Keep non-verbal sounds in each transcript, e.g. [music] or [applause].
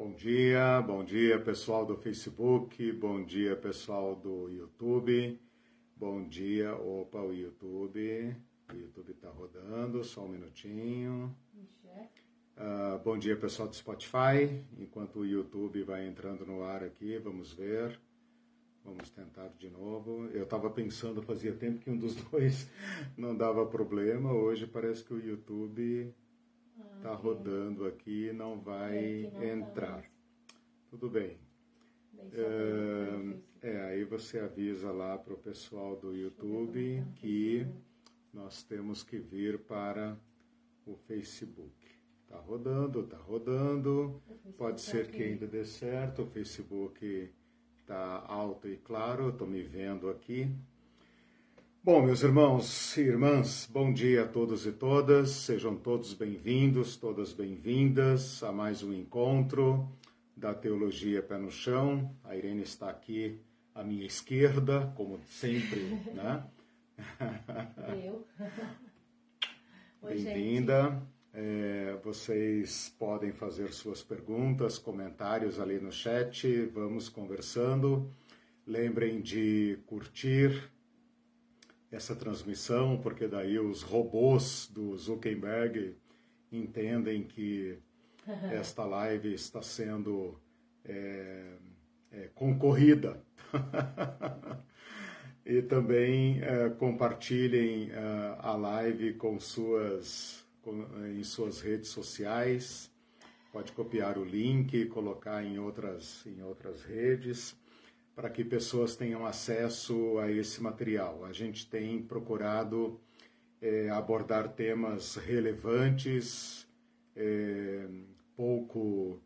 Bom dia, bom dia pessoal do Facebook, bom dia pessoal do YouTube, bom dia, opa, o YouTube, o YouTube está rodando, só um minutinho. Uh, bom dia pessoal do Spotify, enquanto o YouTube vai entrando no ar aqui, vamos ver. Vamos tentar de novo. Eu estava pensando, fazia tempo que um dos [laughs] dois não dava problema. Hoje parece que o YouTube está ah, rodando aqui e não vai é, não tá entrar. Tá Tudo bem. É, é, aí você avisa lá para o pessoal do YouTube que nós temos que vir para o Facebook. Está rodando, está rodando. Pode tá ser que ainda dê certo. O Facebook está alto e claro, estou me vendo aqui. Bom, meus irmãos e irmãs, bom dia a todos e todas, sejam todos bem-vindos, todas bem-vindas a mais um encontro da Teologia Pé no Chão. A Irene está aqui à minha esquerda, como sempre, [laughs] né? Eu. [laughs] Bem-vinda. É, vocês podem fazer suas perguntas, comentários ali no chat, vamos conversando. Lembrem de curtir essa transmissão, porque daí os robôs do Zuckerberg entendem que esta live está sendo é, é, concorrida. [laughs] e também é, compartilhem é, a live com suas em suas redes sociais, pode copiar o link e colocar em outras, em outras redes, para que pessoas tenham acesso a esse material. A gente tem procurado é, abordar temas relevantes, é, pouco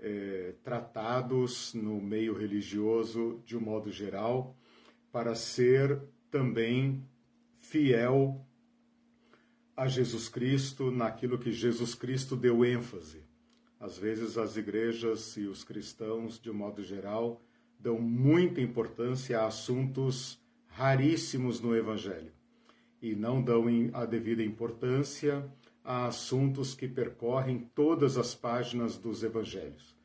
é, tratados no meio religioso de um modo geral, para ser também fiel a Jesus Cristo naquilo que Jesus Cristo deu ênfase. Às vezes as igrejas e os cristãos, de modo geral, dão muita importância a assuntos raríssimos no Evangelho e não dão a devida importância a assuntos que percorrem todas as páginas dos Evangelhos.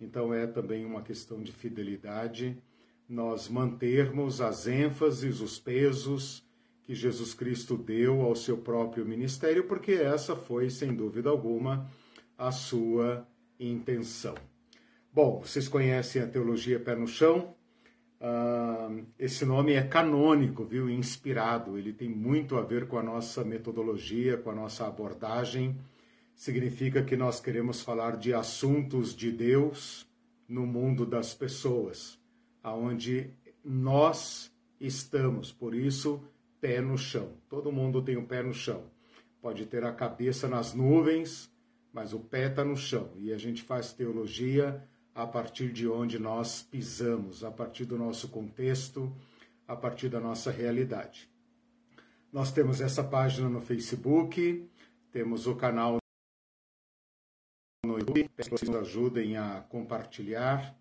Então é também uma questão de fidelidade nós mantermos as ênfases, os pesos que Jesus Cristo deu ao seu próprio ministério, porque essa foi, sem dúvida alguma, a sua intenção. Bom, vocês conhecem a teologia pé no chão. Uh, esse nome é canônico, viu? Inspirado. Ele tem muito a ver com a nossa metodologia, com a nossa abordagem. Significa que nós queremos falar de assuntos de Deus no mundo das pessoas, aonde nós estamos. Por isso, pé no chão. Todo mundo tem o pé no chão. Pode ter a cabeça nas nuvens, mas o pé está no chão. E a gente faz teologia a partir de onde nós pisamos, a partir do nosso contexto, a partir da nossa realidade. Nós temos essa página no Facebook, temos o canal no YouTube, peço que vocês nos ajudem a compartilhar,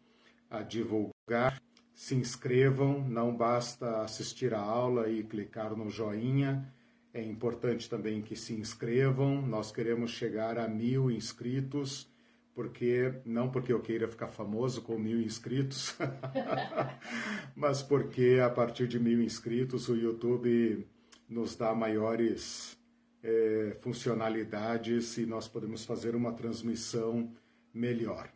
a divulgar se inscrevam, não basta assistir a aula e clicar no joinha, é importante também que se inscrevam. Nós queremos chegar a mil inscritos, porque não porque eu queira ficar famoso com mil inscritos, [laughs] mas porque a partir de mil inscritos o YouTube nos dá maiores é, funcionalidades e nós podemos fazer uma transmissão melhor.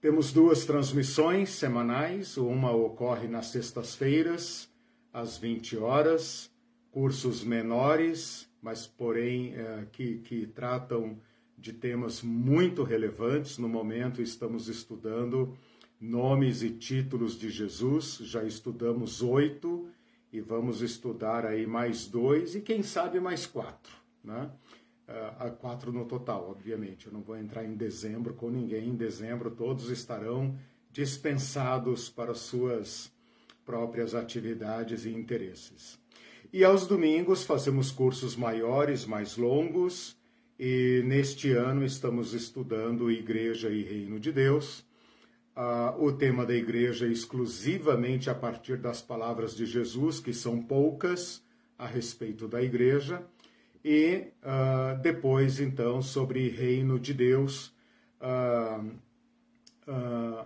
Temos duas transmissões semanais, uma ocorre nas sextas-feiras, às 20 horas, cursos menores, mas porém é, que, que tratam de temas muito relevantes. No momento estamos estudando nomes e títulos de Jesus, já estudamos oito e vamos estudar aí mais dois e quem sabe mais quatro, né? a quatro no total, obviamente. Eu não vou entrar em dezembro com ninguém. Em dezembro todos estarão dispensados para suas próprias atividades e interesses. E aos domingos fazemos cursos maiores, mais longos, e neste ano estamos estudando Igreja e Reino de Deus. Uh, o tema da igreja é exclusivamente a partir das palavras de Jesus, que são poucas a respeito da igreja e uh, depois, então, sobre reino de Deus, uh,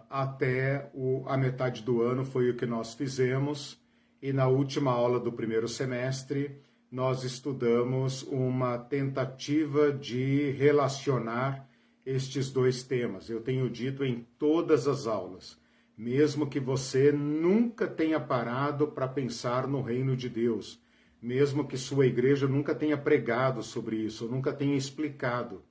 até o, a metade do ano foi o que nós fizemos. E na última aula do primeiro semestre, nós estudamos uma tentativa de relacionar estes dois temas. Eu tenho dito em todas as aulas, mesmo que você nunca tenha parado para pensar no reino de Deus, mesmo que sua igreja nunca tenha pregado sobre isso, nunca tenha explicado,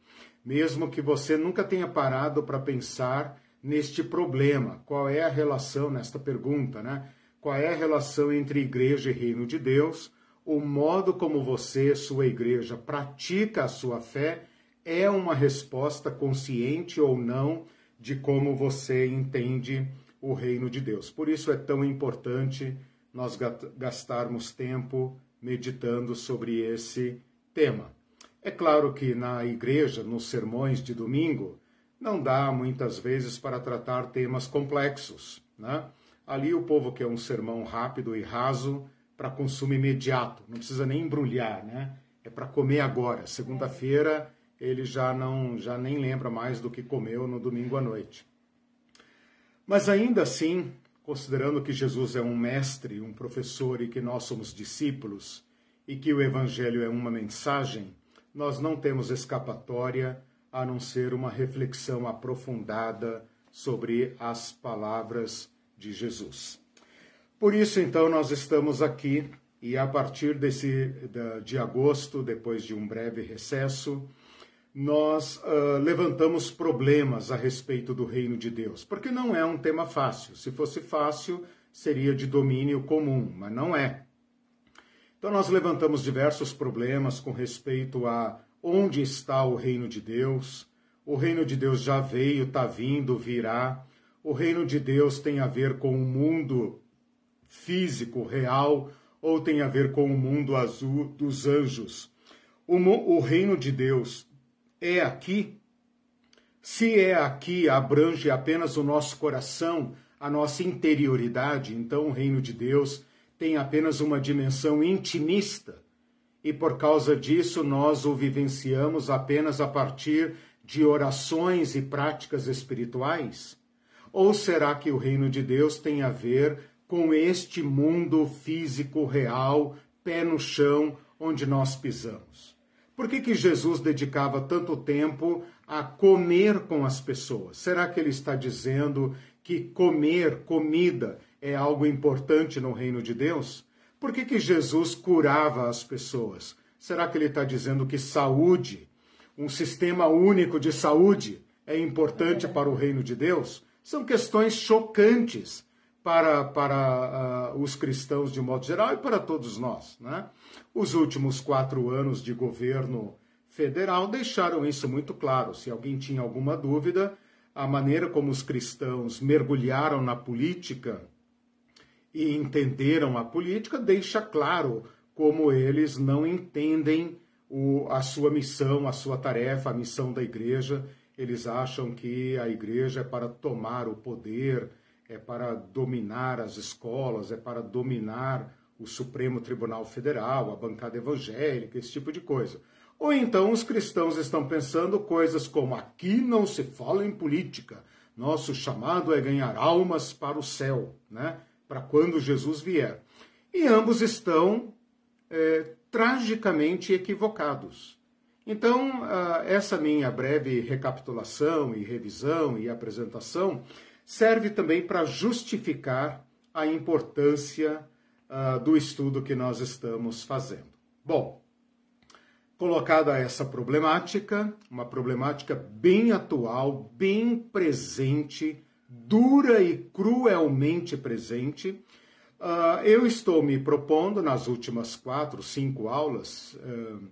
mesmo que você nunca tenha parado para pensar neste problema, qual é a relação nesta pergunta, né? Qual é a relação entre igreja e reino de Deus? O modo como você, sua igreja, pratica a sua fé é uma resposta consciente ou não de como você entende o reino de Deus. Por isso é tão importante nós gastarmos tempo meditando sobre esse tema. É claro que na igreja, nos sermões de domingo, não dá muitas vezes para tratar temas complexos. Né? Ali o povo quer um sermão rápido e raso, para consumo imediato, não precisa nem embrulhar, né? É para comer agora. Segunda-feira ele já não já nem lembra mais do que comeu no domingo à noite. Mas ainda assim, considerando que Jesus é um mestre, um professor e que nós somos discípulos e que o evangelho é uma mensagem, nós não temos escapatória a não ser uma reflexão aprofundada sobre as palavras de Jesus. Por isso, então, nós estamos aqui e a partir desse de agosto, depois de um breve recesso, nós uh, levantamos problemas a respeito do reino de Deus, porque não é um tema fácil. Se fosse fácil, seria de domínio comum, mas não é. Então nós levantamos diversos problemas com respeito a onde está o reino de Deus. O reino de Deus já veio, está vindo, virá. O reino de Deus tem a ver com o mundo físico, real, ou tem a ver com o mundo azul dos anjos. O, o reino de Deus é aqui? Se é aqui, abrange apenas o nosso coração, a nossa interioridade, então o reino de Deus tem apenas uma dimensão intimista. E por causa disso, nós o vivenciamos apenas a partir de orações e práticas espirituais? Ou será que o reino de Deus tem a ver com este mundo físico real, pé no chão, onde nós pisamos. Por que, que Jesus dedicava tanto tempo a comer com as pessoas? Será que ele está dizendo que comer, comida, é algo importante no reino de Deus? Por que, que Jesus curava as pessoas? Será que ele está dizendo que saúde, um sistema único de saúde, é importante para o reino de Deus? São questões chocantes para, para uh, os cristãos de modo geral e para todos nós. Né? Os últimos quatro anos de governo federal deixaram isso muito claro. Se alguém tinha alguma dúvida, a maneira como os cristãos mergulharam na política e entenderam a política deixa claro como eles não entendem o, a sua missão, a sua tarefa, a missão da igreja. Eles acham que a igreja é para tomar o poder, é para dominar as escolas, é para dominar o Supremo Tribunal Federal, a bancada evangélica, esse tipo de coisa. Ou então os cristãos estão pensando coisas como: aqui não se fala em política, nosso chamado é ganhar almas para o céu, né? para quando Jesus vier. E ambos estão é, tragicamente equivocados. Então, ah, essa minha breve recapitulação e revisão e apresentação serve também para justificar a importância uh, do estudo que nós estamos fazendo. Bom, colocada essa problemática, uma problemática bem atual, bem presente, dura e cruelmente presente, uh, eu estou me propondo, nas últimas quatro, cinco aulas, uh,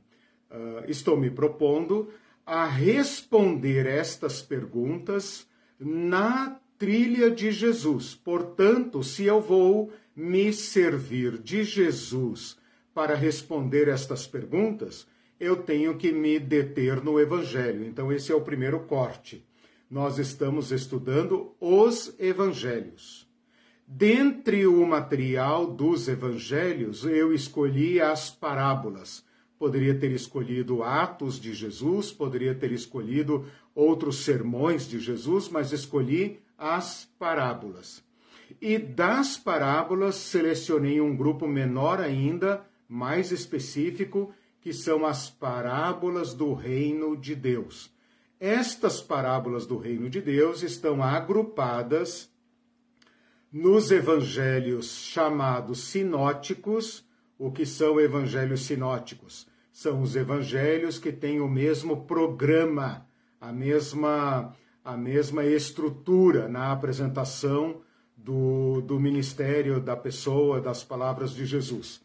estou me propondo a responder estas perguntas na trilha de Jesus. Portanto, se eu vou me servir de Jesus para responder estas perguntas, eu tenho que me deter no Evangelho. Então, esse é o primeiro corte. Nós estamos estudando os Evangelhos. Dentre o material dos Evangelhos, eu escolhi as parábolas. Poderia ter escolhido Atos de Jesus, poderia ter escolhido outros sermões de Jesus, mas escolhi as parábolas. E das parábolas selecionei um grupo menor ainda, mais específico, que são as parábolas do reino de Deus. Estas parábolas do reino de Deus estão agrupadas nos evangelhos chamados sinóticos. O que são evangelhos sinóticos? São os evangelhos que têm o mesmo programa, a mesma, a mesma estrutura na apresentação do, do ministério da pessoa, das palavras de Jesus.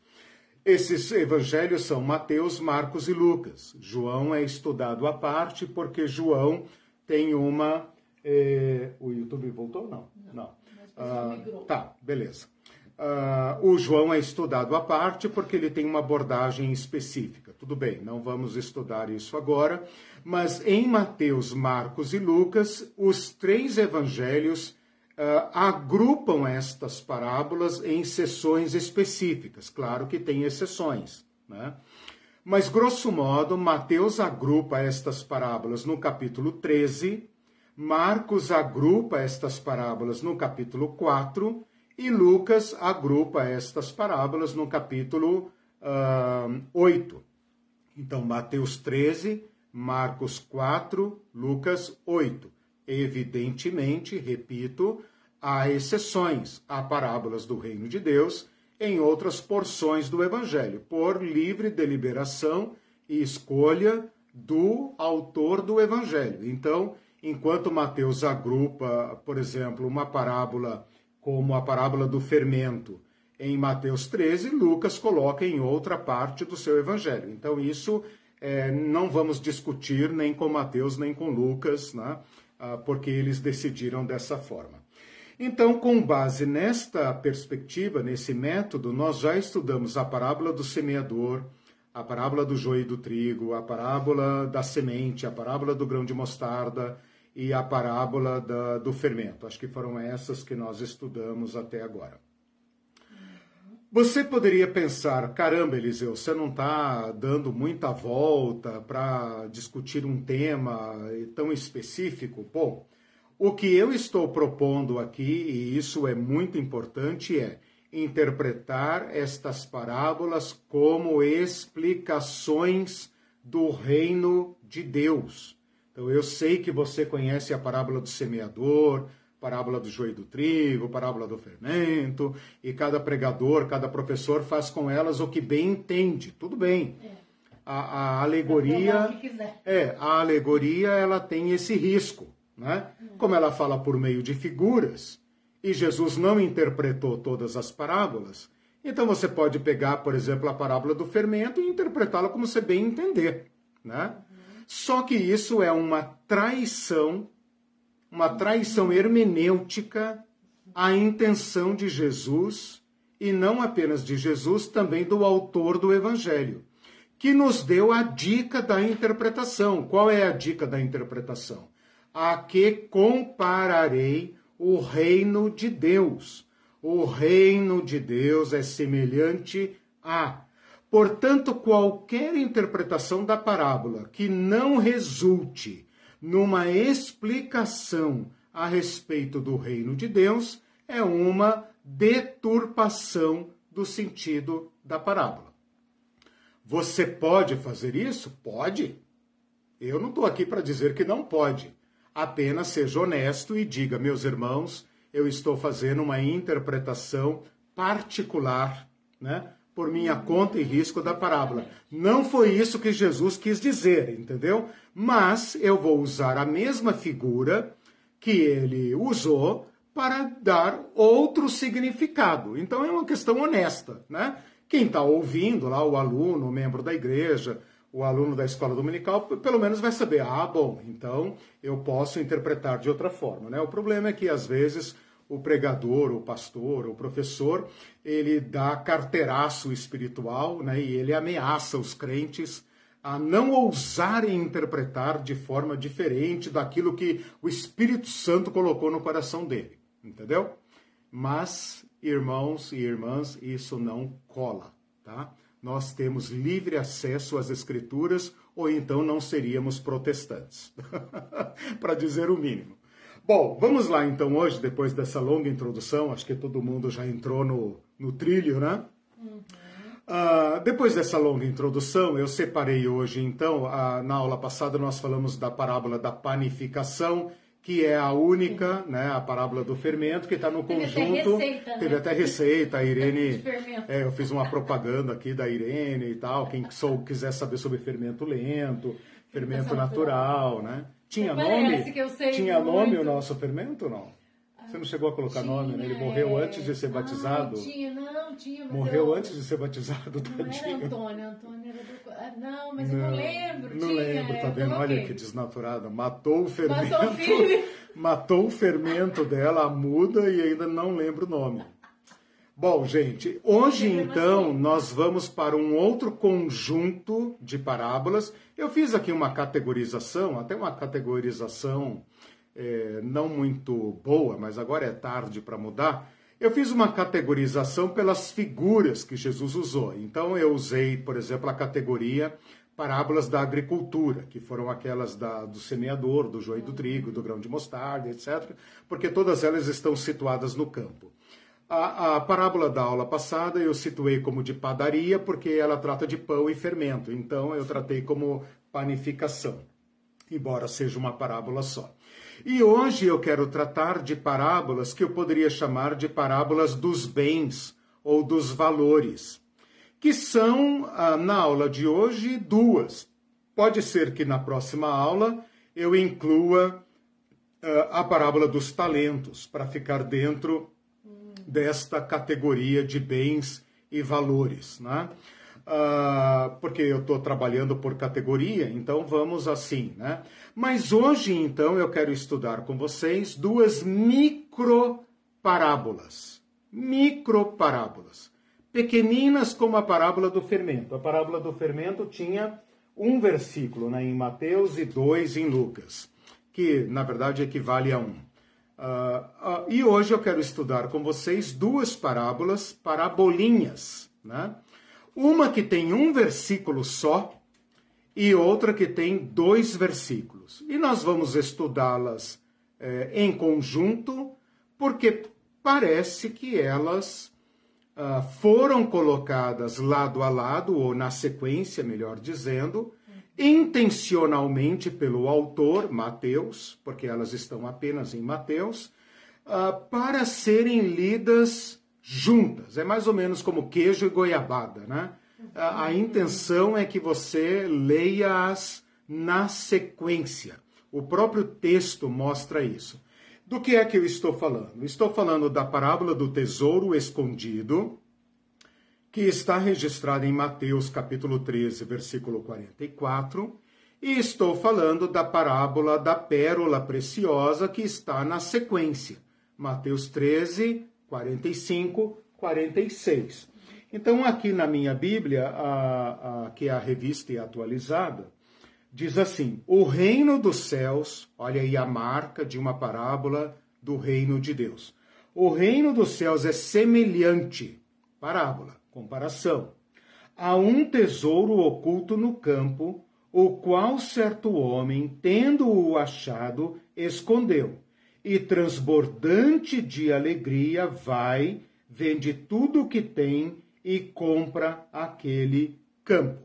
Esses evangelhos são Mateus, Marcos e Lucas. João é estudado à parte porque João tem uma. Eh, o YouTube voltou? Não. Não. Ah, tá, beleza. Ah, o João é estudado à parte porque ele tem uma abordagem específica. Tudo bem, não vamos estudar isso agora, mas em Mateus, Marcos e Lucas, os três evangelhos uh, agrupam estas parábolas em sessões específicas. Claro que tem exceções, né? Mas, grosso modo, Mateus agrupa estas parábolas no capítulo 13, Marcos agrupa estas parábolas no capítulo 4 e Lucas agrupa estas parábolas no capítulo uh, 8. Então, Mateus 13, Marcos 4, Lucas 8. Evidentemente, repito, há exceções a parábolas do reino de Deus em outras porções do Evangelho, por livre deliberação e escolha do autor do Evangelho. Então, enquanto Mateus agrupa, por exemplo, uma parábola como a parábola do fermento em Mateus 13, Lucas coloca em outra parte do seu Evangelho. Então, isso é, não vamos discutir nem com Mateus nem com Lucas, né? Ah, porque eles decidiram dessa forma. Então, com base nesta perspectiva, nesse método, nós já estudamos a parábola do semeador, a parábola do joio e do trigo, a parábola da semente, a parábola do grão de mostarda e a parábola da, do fermento. Acho que foram essas que nós estudamos até agora. Você poderia pensar, caramba, Eliseu, você não está dando muita volta para discutir um tema tão específico? Bom, o que eu estou propondo aqui, e isso é muito importante, é interpretar estas parábolas como explicações do reino de Deus. Então, eu sei que você conhece a parábola do semeador, parábola do joio do trigo, parábola do fermento, e cada pregador, cada professor faz com elas o que bem entende. Tudo bem. É. A, a, alegoria é a alegoria ela tem esse risco, né? Como ela fala por meio de figuras e Jesus não interpretou todas as parábolas, então você pode pegar, por exemplo, a parábola do fermento e interpretá-la como você bem entender, né? Só que isso é uma traição uma traição hermenêutica à intenção de Jesus, e não apenas de Jesus, também do autor do Evangelho, que nos deu a dica da interpretação. Qual é a dica da interpretação? A que compararei o reino de Deus. O reino de Deus é semelhante a. Portanto, qualquer interpretação da parábola que não resulte numa explicação a respeito do reino de Deus é uma deturpação do sentido da parábola. Você pode fazer isso? Pode. Eu não estou aqui para dizer que não pode. Apenas seja honesto e diga, meus irmãos, eu estou fazendo uma interpretação particular, né? Por minha conta e risco da parábola. Não foi isso que Jesus quis dizer, entendeu? Mas eu vou usar a mesma figura que ele usou para dar outro significado. Então é uma questão honesta, né? Quem está ouvindo lá, o aluno, o membro da igreja, o aluno da escola dominical, pelo menos vai saber, ah, bom, então eu posso interpretar de outra forma, né? O problema é que às vezes o pregador, o pastor, o professor, ele dá carteiraço espiritual, né? E ele ameaça os crentes a não ousarem interpretar de forma diferente daquilo que o Espírito Santo colocou no coração dele, entendeu? Mas, irmãos e irmãs, isso não cola, tá? nós temos livre acesso às Escrituras, ou então não seríamos protestantes, [laughs] para dizer o mínimo. Bom, vamos lá então hoje, depois dessa longa introdução, acho que todo mundo já entrou no, no trilho, né? Uhum. Uh, depois dessa longa introdução, eu separei hoje, então, na aula passada nós falamos da parábola da panificação, que é a única, Sim. né, a parábola do fermento, que está no teve conjunto. Até receita, Teve né? até receita, a [laughs] Irene. É, eu fiz uma propaganda aqui da Irene e tal. Quem sou, quiser saber sobre fermento lento, fermento natural, né? Tinha nome? Tinha nome o nosso fermento ou não? Você não chegou a colocar tinha, nome, né? Ele morreu é... antes de ser batizado. Não, tinha, não, tinha. morreu eu... antes de ser batizado, Não tadinho. era Antônio, Antônio era do... Ah, não, mas não, eu não lembro. Não tinha, lembro, tá vendo? Olha que desnaturada. Matou o fermento. Matou o, filho. [laughs] matou o fermento dela, a muda, e ainda não lembro o nome. Bom, gente, hoje então nós vamos para um outro conjunto de parábolas. Eu fiz aqui uma categorização, até uma categorização é, não muito boa, mas agora é tarde para mudar. Eu fiz uma categorização pelas figuras que Jesus usou. Então eu usei, por exemplo, a categoria parábolas da agricultura, que foram aquelas da, do semeador, do joio do trigo, do grão de mostarda, etc., porque todas elas estão situadas no campo. A, a, parábola da aula passada eu situei como de padaria, porque ela trata de pão e fermento, então eu tratei como panificação, embora seja uma parábola só. E hoje eu quero tratar de parábolas que eu poderia chamar de parábolas dos bens ou dos valores, que são, ah, na aula de hoje, duas. Pode ser que na próxima aula eu inclua ah, a parábola dos talentos, para ficar dentro desta categoria de bens e valores. Né? uh, porque eu estou trabalhando por categoria, então vamos assim, né? Mas hoje, então, eu quero estudar com vocês duas micro parábolas. Micro parábolas. Pequeninas como a parábola do fermento. A parábola do fermento tinha um versículo né, em Mateus e dois em Lucas, que na verdade equivale a um. Uh, uh, e hoje eu quero estudar com vocês duas parábolas, parabolinhas, né? Uma que tem um versículo só e outra que tem dois versículos. E nós vamos estudá-las é, em conjunto, porque parece que elas ah, foram colocadas lado a lado, ou na sequência, melhor dizendo, intencionalmente pelo autor, Mateus, porque elas estão apenas em Mateus, ah, para serem lidas juntas. É mais ou menos como queijo e goiabada, né? A, a intenção é que você leia-as na sequência. O próprio texto mostra isso. Do que é que eu estou falando? Estou falando da parábola do tesouro escondido, que está registrada em Mateus capítulo 13, versículo 44, e estou falando da parábola da pérola preciosa que está na sequência. Mateus 13, 45, 46. Então, aqui na minha Bíblia, a, a, que é a revista e atualizada, diz assim: O reino dos céus, olha aí a marca de uma parábola do reino de Deus. O reino dos céus é semelhante, parábola, comparação, a um tesouro oculto no campo, o qual certo homem, tendo-o achado, escondeu e transbordante de alegria, vai, vende tudo o que tem e compra aquele campo.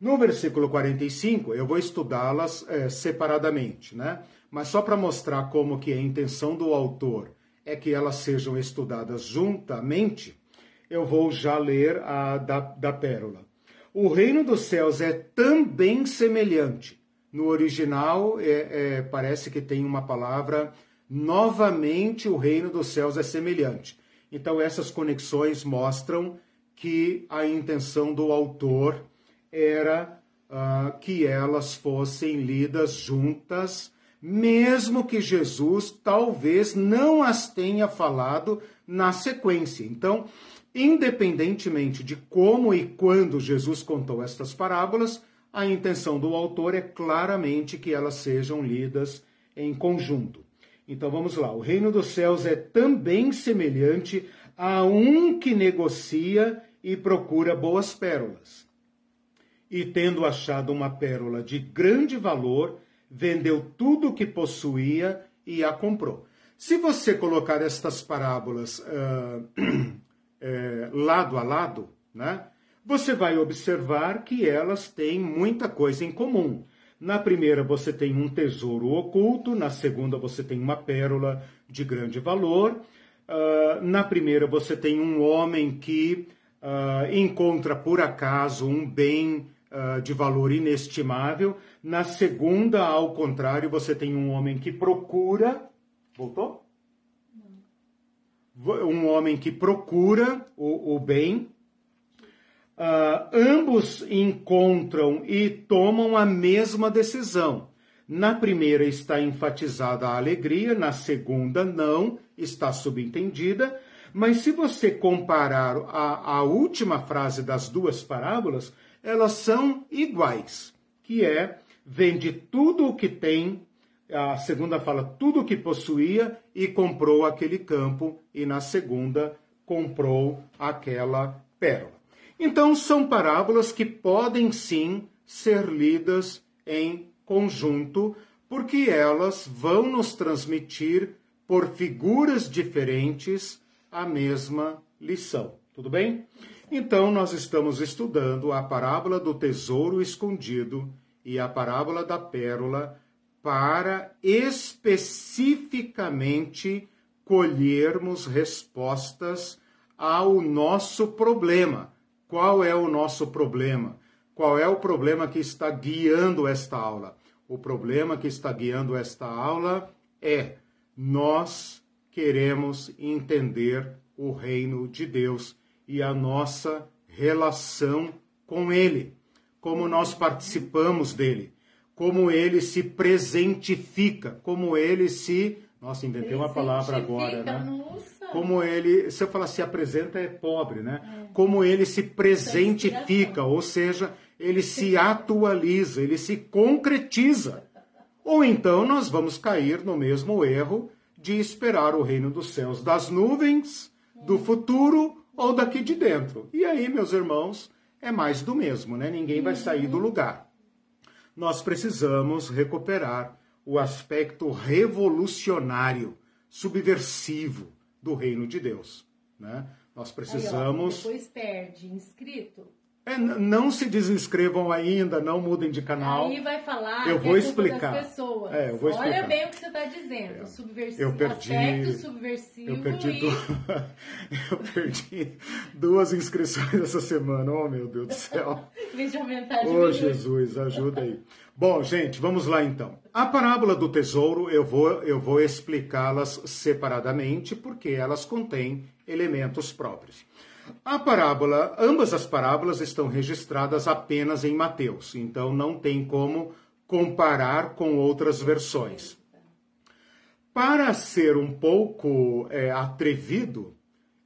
No versículo 45, eu vou estudá-las é, separadamente, né? Mas só para mostrar como que a intenção do autor é que elas sejam estudadas juntamente, eu vou já ler a da, da pérola. O reino dos céus é também semelhante no original, é, é, parece que tem uma palavra, novamente o reino dos céus é semelhante. Então, essas conexões mostram que a intenção do autor era uh, que elas fossem lidas juntas, mesmo que Jesus talvez não as tenha falado na sequência. Então, independentemente de como e quando Jesus contou estas parábolas, a intenção do autor é claramente que elas sejam lidas em conjunto. Então vamos lá. O reino dos céus é também semelhante a um que negocia e procura boas pérolas. E tendo achado uma pérola de grande valor, vendeu tudo o que possuía e a comprou. Se você colocar estas parábolas uh, [clears throat] uh, lado a lado, né, você vai observar que elas têm muita coisa em comum. Na primeira você tem um tesouro oculto, na segunda você tem uma pérola de grande valor. Uh, na primeira você tem um homem que uh, encontra por acaso um bem uh, de valor inestimável. Na segunda, ao contrário, você tem um homem que procura. Voltou? Um homem que procura o, o bem Uh, ambos encontram e tomam a mesma decisão. Na primeira está enfatizada a alegria, na segunda não, está subentendida. Mas se você comparar a, a última frase das duas parábolas, elas são iguais, que é vende tudo o que tem, a segunda fala tudo o que possuía e comprou aquele campo, e na segunda comprou aquela pérola. Então, são parábolas que podem sim ser lidas em conjunto, porque elas vão nos transmitir, por figuras diferentes, a mesma lição. Tudo bem? Então, nós estamos estudando a parábola do tesouro escondido e a parábola da pérola para especificamente colhermos respostas ao nosso problema qual é o nosso problema? Qual é o problema que está guiando esta aula? O problema que está guiando esta aula é nós queremos entender o reino de Deus e a nossa relação com ele, como nós participamos dele, como ele se presentifica, como ele se. Nossa, inventei uma palavra agora, né? Nossa como ele, se eu falar se apresenta, é pobre, né? É. Como ele se presentifica, ou seja, ele se atualiza, ele se concretiza. Ou então nós vamos cair no mesmo erro de esperar o reino dos céus das nuvens, do futuro ou daqui de dentro. E aí, meus irmãos, é mais do mesmo, né? Ninguém vai sair do lugar. Nós precisamos recuperar o aspecto revolucionário, subversivo, do reino de Deus. Né? Nós precisamos. Aí, ó, depois perde inscrito. É, não se desinscrevam ainda, não mudem de canal. Aí vai falar eu vou é explicar. das pessoas. É, eu vou explicar. Olha bem o que você está dizendo. É. Subversivo, eu perdi, aspecto subversivo. Eu perdi, e... [laughs] eu perdi duas inscrições [laughs] essa semana. Oh, meu Deus do céu. [laughs] Em de aumentar, oh, Jesus, ajuda aí. Bom, gente, vamos lá então. A parábola do tesouro eu vou, eu vou explicá-las separadamente porque elas contêm elementos próprios. A parábola, ambas as parábolas estão registradas apenas em Mateus, então não tem como comparar com outras versões. Para ser um pouco é, atrevido,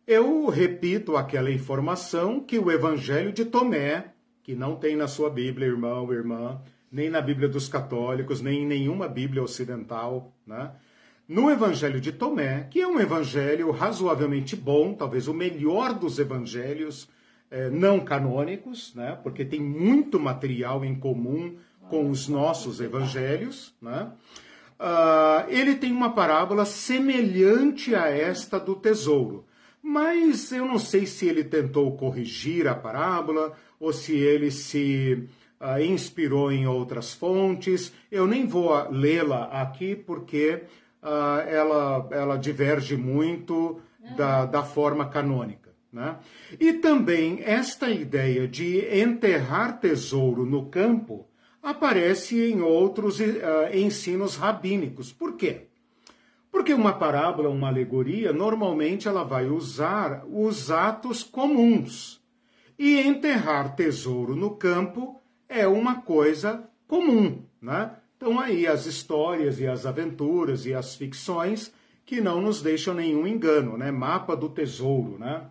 eu repito aquela informação que o Evangelho de Tomé, que não tem na sua Bíblia, irmão, irmã, nem na Bíblia dos católicos, nem em nenhuma Bíblia ocidental, né? No Evangelho de Tomé, que é um evangelho razoavelmente bom, talvez o melhor dos evangelhos eh, não canônicos, né? porque tem muito material em comum com os nossos evangelhos. Né? Uh, ele tem uma parábola semelhante a esta do tesouro. Mas eu não sei se ele tentou corrigir a parábola ou se ele se uh, inspirou em outras fontes. Eu nem vou lê-la aqui porque uh, ela, ela diverge muito da, da forma canônica. Né? E também esta ideia de enterrar tesouro no campo aparece em outros uh, ensinos rabínicos. Por quê? Porque uma parábola, uma alegoria, normalmente ela vai usar os atos comuns. E enterrar tesouro no campo é uma coisa comum, né? Então aí as histórias e as aventuras e as ficções que não nos deixam nenhum engano, né? Mapa do tesouro, né?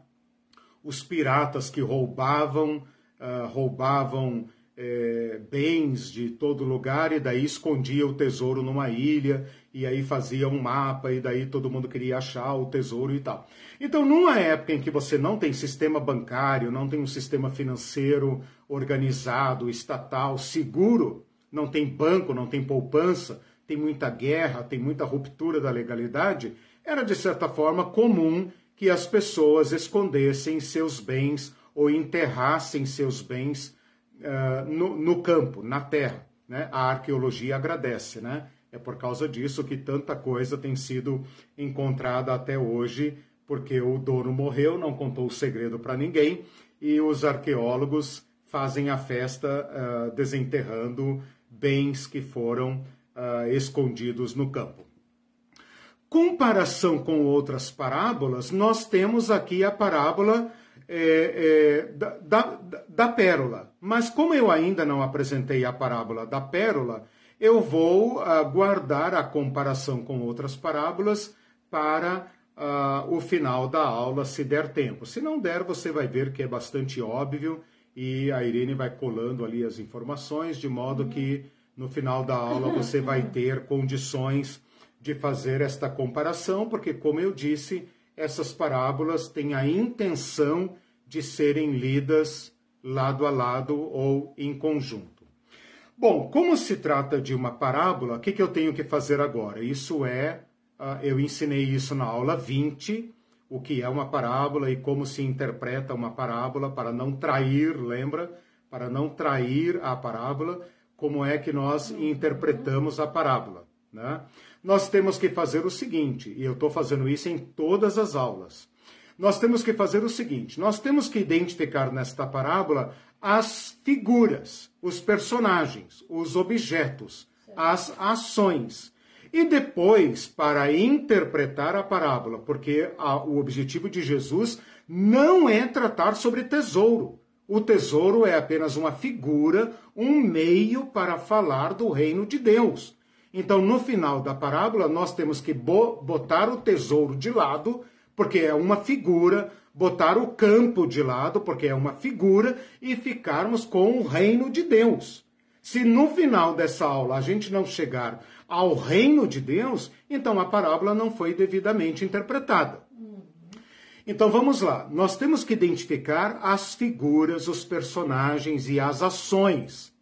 Os piratas que roubavam, uh, roubavam é, bens de todo lugar e daí escondia o tesouro numa ilha e aí fazia um mapa, e daí todo mundo queria achar o tesouro e tal. Então, numa época em que você não tem sistema bancário, não tem um sistema financeiro organizado, estatal, seguro, não tem banco, não tem poupança, tem muita guerra, tem muita ruptura da legalidade, era de certa forma comum que as pessoas escondessem seus bens ou enterrassem seus bens uh, no, no, campo, na terra. Né? A arqueologia agradece, né? É por causa disso que tanta coisa tem sido encontrada até hoje, porque o dono morreu, não contou o segredo para ninguém, e os arqueólogos fazem a festa uh, desenterrando bens que foram uh, escondidos no campo. Comparação com outras parábolas, nós temos aqui a parábola é, é, da, da, da pérola. Mas como eu ainda não apresentei a parábola da pérola, eu vou uh, guardar a comparação com outras parábolas para uh, o final da aula, se der tempo. Se não der, você vai ver que é bastante óbvio e a Irene vai colando ali as informações, de modo que no final da aula você vai ter condições de fazer esta comparação, porque, como eu disse, essas parábolas têm a intenção de serem lidas lado a lado ou em conjunto. Bom, como se trata de uma parábola, o que, que eu tenho que fazer agora? Isso é, uh, eu ensinei isso na aula 20, o que é uma parábola e como se interpreta uma parábola para não trair, lembra? Para não trair a parábola, como é que nós interpretamos a parábola. Né? Nós temos que fazer o seguinte, e eu estou fazendo isso em todas as aulas. Nós temos que fazer o seguinte: nós temos que identificar nesta parábola as figuras, os personagens, os objetos, as ações. E depois, para interpretar a parábola, porque a, o objetivo de Jesus não é tratar sobre tesouro. O tesouro é apenas uma figura, um meio para falar do reino de Deus. Então, no final da parábola, nós temos que botar o tesouro de lado, porque é uma figura, botar o campo de lado, porque é uma figura, e ficarmos com o reino de Deus. Se no final dessa aula a gente não chegar ao reino de Deus, então a parábola não foi devidamente interpretada. Então vamos lá, nós temos que identificar as figuras, os personagens e as ações.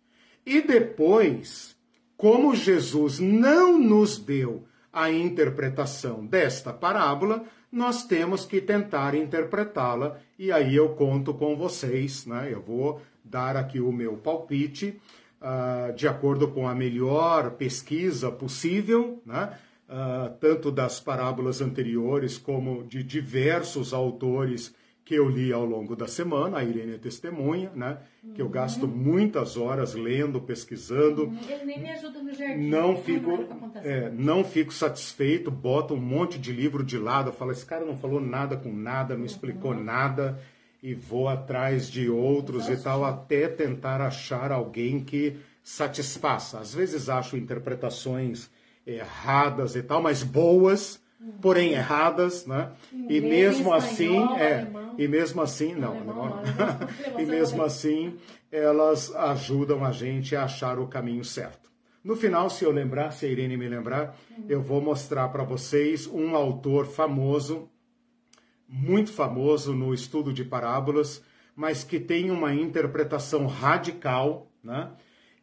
E depois, como Jesus não nos deu a interpretação desta parábola, nós temos que tentar interpretá-la e aí eu conto com vocês, né? Eu vou dar aqui o meu palpite uh, de acordo com a melhor pesquisa possível, né? Uh, tanto das parábolas anteriores como de diversos autores que eu li ao longo da semana, a Irene é testemunha, né? Uhum. Que eu gasto muitas horas lendo, pesquisando. Uhum. Ele nem me ajuda no jardim. Não fico, é, não fico satisfeito, boto um monte de livro de lado, falo, esse cara não falou nada com nada, não explicou uhum. nada, e vou atrás de outros e tal, até tentar achar alguém que satisfaça. Às vezes acho interpretações erradas e tal, mas boas, porém erradas, né? E mesmo assim, é, e mesmo assim, não, não, [laughs] e mesmo assim, elas ajudam a gente a achar o caminho certo. No final, se eu lembrar, se a Irene me lembrar, eu vou mostrar para vocês um autor famoso, muito famoso no estudo de parábolas, mas que tem uma interpretação radical, né?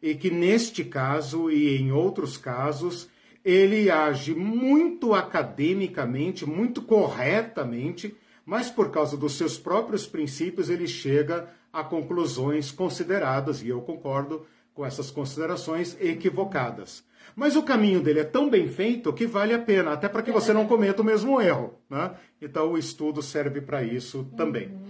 E que neste caso e em outros casos ele age muito academicamente, muito corretamente, mas por causa dos seus próprios princípios ele chega a conclusões consideradas, e eu concordo com essas considerações equivocadas. Mas o caminho dele é tão bem feito que vale a pena, até para que você não cometa o mesmo erro. Né? Então o estudo serve para isso também. Uhum.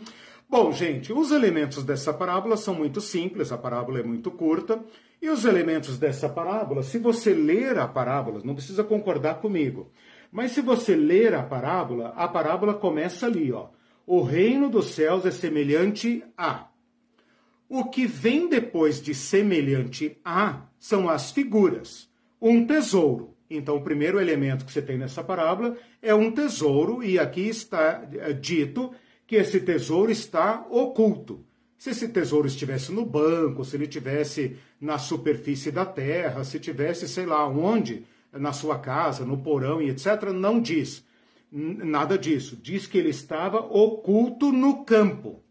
Bom, gente, os elementos dessa parábola são muito simples, a parábola é muito curta. E os elementos dessa parábola, se você ler a parábola, não precisa concordar comigo, mas se você ler a parábola, a parábola começa ali, ó. O reino dos céus é semelhante a. O que vem depois de semelhante a são as figuras. Um tesouro. Então, o primeiro elemento que você tem nessa parábola é um tesouro, e aqui está eh, dito que esse tesouro está oculto. Se esse tesouro estivesse no banco, se ele estivesse na superfície da terra, se tivesse, sei lá onde, na sua casa, no porão e etc. Não diz nada disso. Diz que ele estava oculto no campo.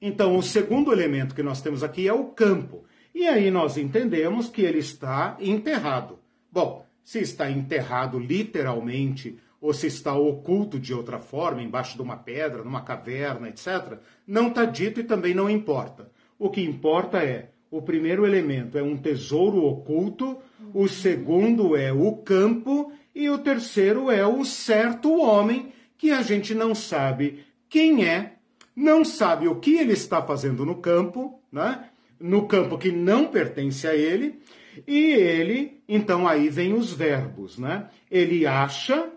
Então, o segundo elemento que nós temos aqui é o campo. E aí nós entendemos que ele está enterrado. Bom, se está enterrado literalmente ou se está oculto de outra forma, embaixo de uma pedra, numa caverna, etc., não está dito e também não importa. O que importa é o primeiro elemento é um tesouro oculto, o segundo é o campo e o terceiro é o certo homem que a gente não sabe quem é, não sabe o que ele está fazendo no campo, né? No campo que não pertence a ele, e ele, então aí vem os verbos, né? Ele acha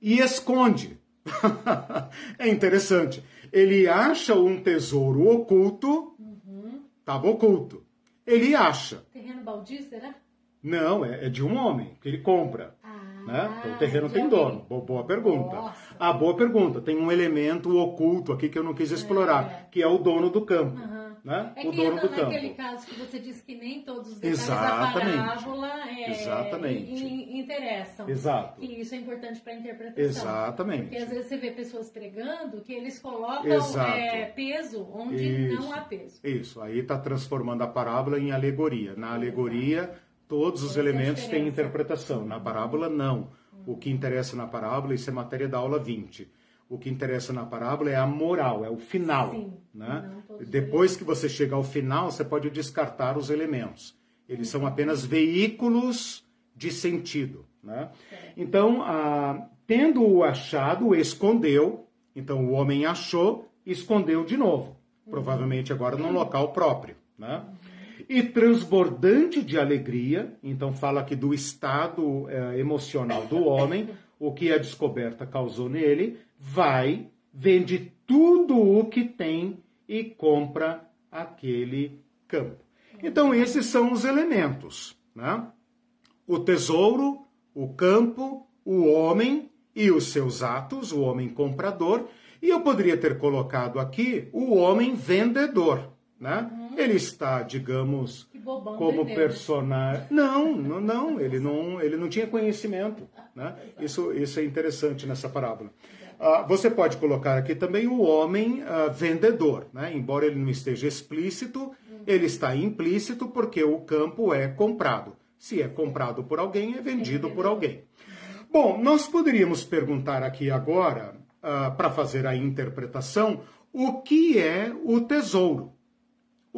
e esconde. [laughs] é interessante. Ele acha um tesouro oculto, estava uhum. oculto. Ele acha. Terreno baldio, será? Não, é, é de um homem que ele compra. Ah, né? Então, o terreno tem dono. Boa, boa pergunta. Nossa. Ah, boa pergunta. Tem um elemento oculto aqui que eu não quis explorar, é. que é o dono do campo. Uhum né? É o dono do campo. naquele caso que você disse que nem todos os detalhes Exatamente. da parábola é, Exatamente. interessam. Exato. E isso é importante para a interpretação. Exatamente. Porque às vezes você vê pessoas pregando que eles colocam é, peso onde isso. não há peso. Isso, aí está transformando a parábola em alegoria. Na alegoria, Exato. todos os Essa elementos têm interpretação. Na parábola, não. O que interessa na parábola, isso é matéria da aula 20 o que interessa na parábola é a moral, é o final. Sim, né? Depois que você chega ao final, você pode descartar os elementos. Eles são apenas veículos de sentido. Né? Então, ah, tendo o achado, escondeu. Então, o homem achou, escondeu de novo. Provavelmente agora num local próprio. Né? E transbordante de alegria, então fala aqui do estado eh, emocional do homem, [laughs] o que a descoberta causou nele, vai, vende tudo o que tem e compra aquele campo. Então, esses são os elementos: né? o tesouro, o campo, o homem e os seus atos, o homem comprador. E eu poderia ter colocado aqui o homem vendedor. Né? Uhum. Ele está, digamos, como personagem. Não, não, não, ele não, ele não tinha conhecimento. Né? Isso, isso é interessante nessa parábola. Uh, você pode colocar aqui também o homem uh, vendedor, né? embora ele não esteja explícito, ele está implícito porque o campo é comprado. Se é comprado por alguém, é vendido por alguém. Bom, nós poderíamos perguntar aqui agora, uh, para fazer a interpretação, o que é o tesouro?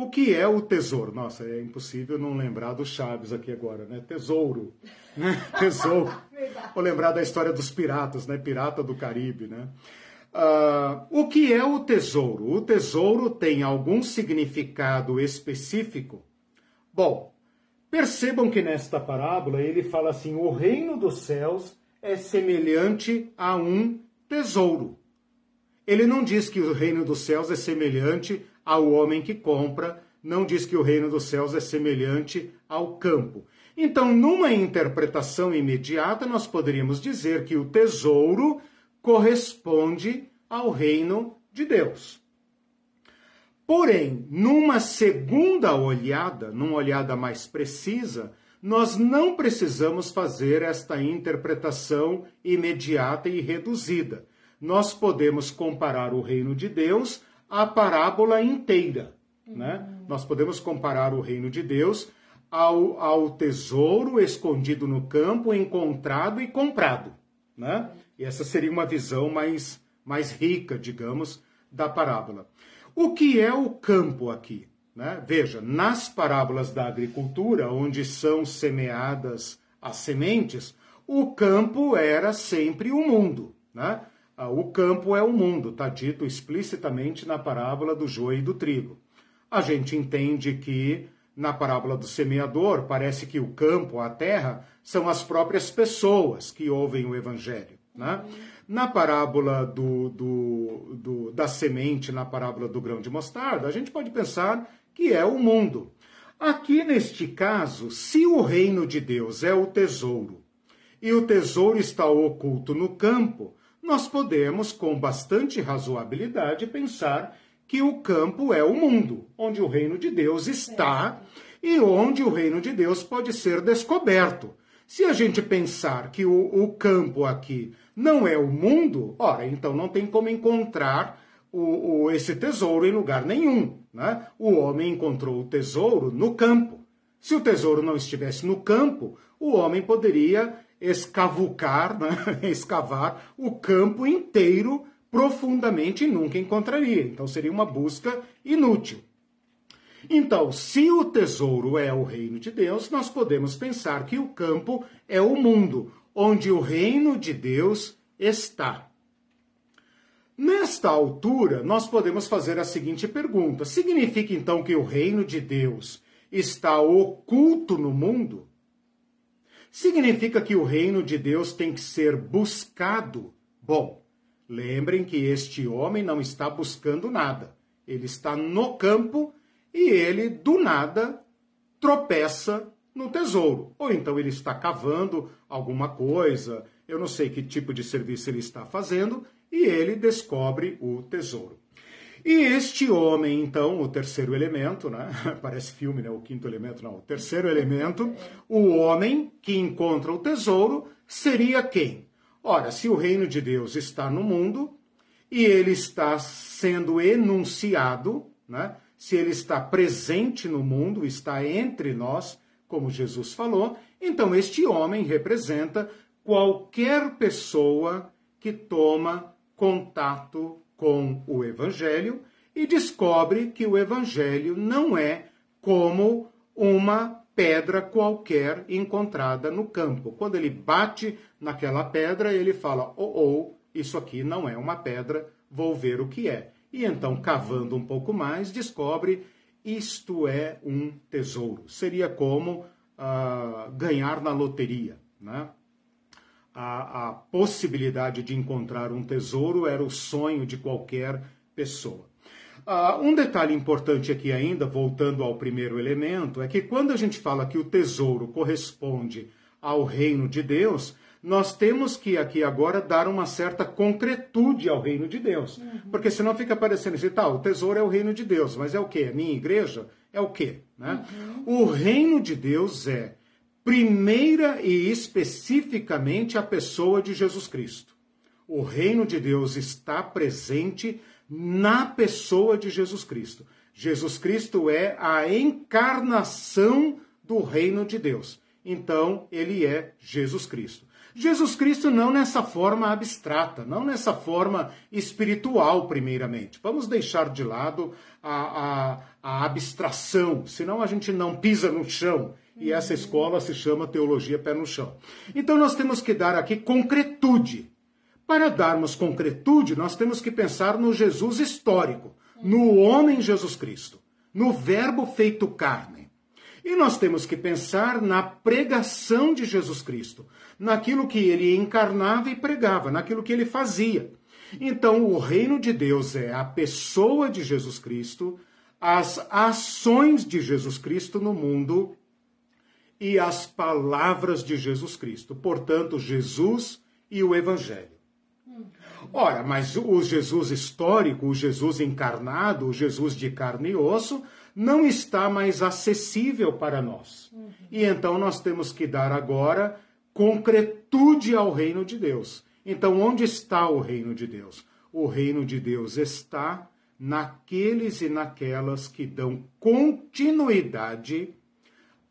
O que é o tesouro? Nossa, é impossível não lembrar do Chaves aqui agora, né? Tesouro. Né? [laughs] Tesouro. Vou lembrar da história dos piratas, né? Pirata do Caribe, né? Uh, o que é o tesouro? O tesouro tem algum significado específico? Bom, percebam que nesta parábola ele fala assim: o reino dos céus é semelhante a um tesouro. Ele não diz que o reino dos céus é semelhante ao homem que compra, não diz que o reino dos céus é semelhante ao campo. Então, numa interpretação imediata, nós poderíamos dizer que o tesouro corresponde ao reino de Deus. Porém, numa segunda olhada, numa olhada mais precisa, nós não precisamos fazer esta interpretação imediata e reduzida. Nós podemos comparar o reino de Deus à parábola inteira. Né? Nós podemos comparar o reino de Deus ao, ao tesouro escondido no campo, encontrado e comprado. Né? E essa seria uma visão mais, mais rica, digamos, da parábola. O que é o campo aqui? Né? Veja, nas parábolas da agricultura, onde são semeadas as sementes, o campo era sempre o mundo. Né? Ah, o campo é o mundo, está dito explicitamente na parábola do joio e do trigo. A gente entende que na parábola do semeador, parece que o campo, a terra, são as próprias pessoas que ouvem o evangelho. Né? Na parábola do, do, do, da semente, na parábola do grão de mostarda, a gente pode pensar que é o mundo. Aqui, neste caso, se o reino de Deus é o tesouro e o tesouro está oculto no campo, nós podemos, com bastante razoabilidade, pensar que o campo é o mundo, onde o reino de Deus está e onde o reino de Deus pode ser descoberto. Se a gente pensar que o, o campo aqui não é o mundo, ora, então não tem como encontrar o, o, esse tesouro em lugar nenhum. Né? O homem encontrou o tesouro no campo. Se o tesouro não estivesse no campo, o homem poderia escavucar, né? [laughs] escavar o campo inteiro profundamente e nunca encontraria. Então seria uma busca inútil. Então, se o tesouro é o reino de Deus, nós podemos pensar que o campo é o mundo, onde o reino de Deus está. Nesta altura, nós podemos fazer a seguinte pergunta: significa então que o reino de Deus está oculto no mundo? Significa que o reino de Deus tem que ser buscado? Bom, lembrem que este homem não está buscando nada. Ele está no campo e ele, do nada, tropeça no tesouro. Ou então ele está cavando alguma coisa, eu não sei que tipo de serviço ele está fazendo, e ele descobre o tesouro. E este homem, então, o terceiro elemento, né? [laughs] Parece filme, né? O quinto elemento, não. O terceiro elemento, o homem que encontra o tesouro seria quem? Ora, se o reino de Deus está no mundo e ele está sendo enunciado, né? Se ele está presente no mundo, está entre nós, como Jesus falou, então este homem representa qualquer pessoa que toma contato com o Evangelho e descobre que o Evangelho não é como uma pedra qualquer encontrada no campo. Quando ele bate naquela pedra, ele fala: Oh, oh, isso aqui não é uma pedra, vou ver o que é. E então, cavando um pouco mais, descobre isto é um tesouro. Seria como uh, ganhar na loteria. Né? A, a possibilidade de encontrar um tesouro era o sonho de qualquer pessoa. Uh, um detalhe importante aqui ainda, voltando ao primeiro elemento, é que quando a gente fala que o tesouro corresponde ao reino de Deus, nós temos que aqui agora dar uma certa concretude ao reino de Deus. Uhum. Porque senão fica parecendo assim, tá, o tesouro é o reino de Deus, mas é o quê? A minha igreja? É o quê? Né? Uhum. O reino de Deus é primeira e especificamente a pessoa de Jesus Cristo. O reino de Deus está presente na pessoa de Jesus Cristo. Jesus Cristo é a encarnação do reino de Deus. Então, ele é Jesus Cristo. Jesus Cristo não nessa forma abstrata, não nessa forma espiritual, primeiramente. Vamos deixar de lado a, a, a abstração, senão a gente não pisa no chão e essa escola se chama Teologia Pé no Chão. Então nós temos que dar aqui concretude. Para darmos concretude, nós temos que pensar no Jesus histórico, no homem Jesus Cristo, no Verbo feito carne. E nós temos que pensar na pregação de Jesus Cristo, naquilo que ele encarnava e pregava, naquilo que ele fazia. Então, o reino de Deus é a pessoa de Jesus Cristo, as ações de Jesus Cristo no mundo e as palavras de Jesus Cristo. Portanto, Jesus e o Evangelho. Ora, mas o Jesus histórico, o Jesus encarnado, o Jesus de carne e osso, não está mais acessível para nós. E então nós temos que dar agora concretude ao reino de Deus. Então, onde está o reino de Deus? O reino de Deus está naqueles e naquelas que dão continuidade